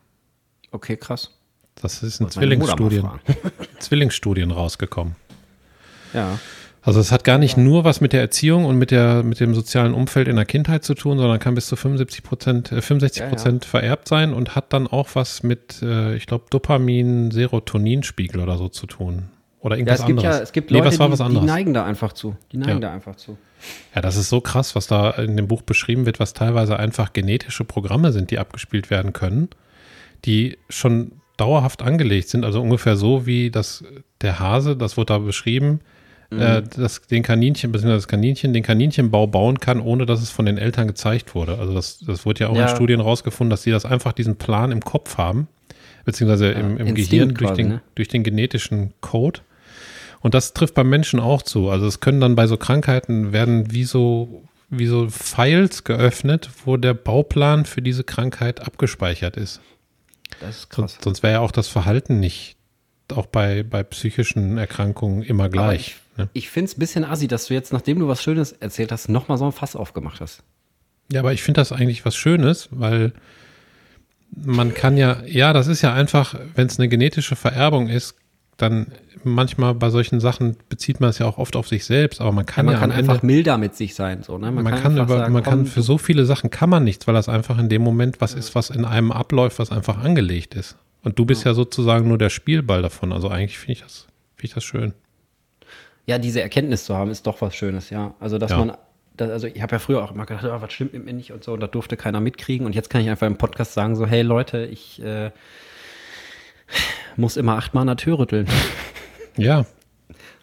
Okay, krass. Das ist in Zwillingsstudien, Zwillingsstudien rausgekommen. Ja. Also es hat gar nicht nur was mit der Erziehung und mit, der, mit dem sozialen Umfeld in der Kindheit zu tun, sondern kann bis zu 75 Prozent, äh, 65 Ja, ja. Prozent vererbt sein und hat dann auch was mit, äh, ich glaube, Dopamin, Serotoninspiegel oder so zu tun. Oder Ja, irgendwas es gibt anderes. ja, es gibt nee, Leute, war die, was die anderes? neigen da einfach zu. Die neigen Ja. da einfach zu. Ja, das ist so krass, was da in dem Buch beschrieben wird, was teilweise einfach genetische Programme sind, die abgespielt werden können, die schon dauerhaft angelegt sind. Also ungefähr so wie das, der Hase, das wurde da beschrieben, äh, das, den Kaninchen, beziehungsweise das Kaninchen, den Kaninchenbau bauen kann, ohne dass es von den Eltern gezeigt wurde. Also das, das wurde ja auch Ja. in Studien rausgefunden, dass sie das einfach diesen Plan im Kopf haben, beziehungsweise im, im Instinkt Gehirn durch, quasi, den, ne? durch den genetischen Code. Und das trifft beim Menschen auch zu. Also es können dann bei so Krankheiten werden wie so, wie so Files geöffnet, wo der Bauplan für diese Krankheit abgespeichert ist. Das ist krass. Sonst, sonst wäre ja auch das Verhalten nicht, auch bei, bei psychischen Erkrankungen immer gleich. ne? Ich finde es ein bisschen assi, dass du jetzt, nachdem du was Schönes erzählt hast, nochmal so ein Fass aufgemacht hast. Ja, aber ich finde das eigentlich was Schönes, weil man kann ja, ja, das ist ja einfach, wenn es eine genetische Vererbung ist, dann manchmal bei solchen Sachen bezieht man es ja auch oft auf sich selbst, aber man kann man ja kann einfach Ende, milder mit sich sein. So, ne? man, kann, einfach über, sagen, man kann komm, für so viele Sachen kann man nichts, weil das einfach in dem Moment was ist, was in einem abläuft, was einfach angelegt ist. Und du bist ja sozusagen nur der Spielball davon. Also eigentlich finde ich das, finde ich das schön. Ja, diese Erkenntnis zu haben, ist doch was Schönes, ja. Also, dass Ja. man, das, also ich habe ja früher auch immer gedacht, ah, was stimmt mit mir nicht und so, und das durfte keiner mitkriegen. Und jetzt kann ich einfach im Podcast sagen, so, hey Leute, ich äh, muss immer achtmal an der Tür rütteln. Ja,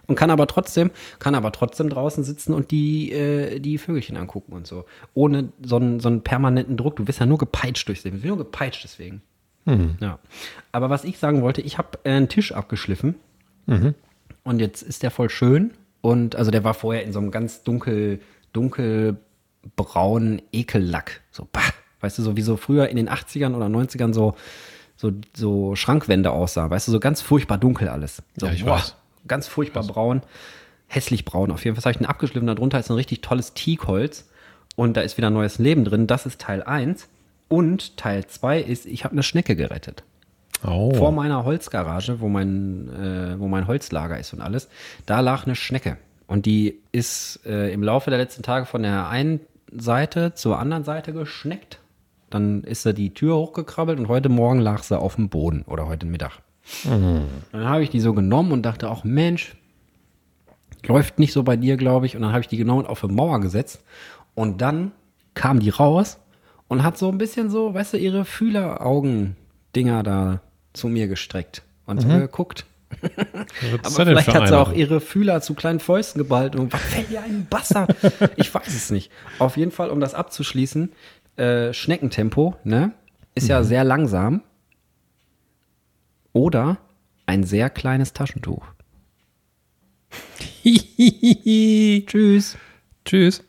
Und kann aber trotzdem, kann aber trotzdem draußen sitzen und die, äh, die Vögelchen angucken und so. Ohne so einen, so einen permanenten Druck. Du wirst ja nur gepeitscht durchs Leben. Du wirst nur gepeitscht deswegen. Ja. Aber was ich sagen wollte, ich habe äh, einen Tisch abgeschliffen. Und jetzt ist der voll schön. Und also der war vorher in so einem ganz dunkel, dunkelbraunen Ekellack. So, bah, weißt du, so wie so früher in den 80ern oder 90ern so, so, so Schrankwände aussahen. Weißt du, so ganz furchtbar dunkel alles. So, Ja, ich weiß. Ganz furchtbar braun. Hässlich braun. Auf jeden Fall habe ich den abgeschliffen. Darunter ist ein richtig tolles Teakholz. Und da ist wieder neues Leben drin. Das ist Teil 1. Und Teil 2 ist, ich habe eine Schnecke gerettet oh. vor meiner Holzgarage, wo mein, äh, wo mein Holzlager ist und alles, da lag eine Schnecke. Und die ist äh, im Laufe der letzten Tage von der einen Seite zur anderen Seite geschneckt. Dann ist sie die Tür hochgekrabbelt und heute Morgen lag sie auf dem Boden oder heute Mittag. Dann habe ich die so genommen und dachte auch, Mensch, läuft nicht so bei dir, glaube ich. Und dann habe ich die genommen und auf eine Mauer gesetzt. Und dann kam die raus und hat so ein bisschen so, weißt du, ihre Fühleraugen-Dinger da zu mir gestreckt und so geguckt. Was ist Aber vielleicht hat sie auch ihre Fühler zu kleinen Fäusten geballt und was fällt dir ein Bastard? ich weiß es nicht. Auf jeden Fall, um das abzuschließen, äh, Schneckentempo, ne? Ist Mhm. ja sehr langsam. Oder ein sehr kleines Taschentuch. Tschüss. Tschüss.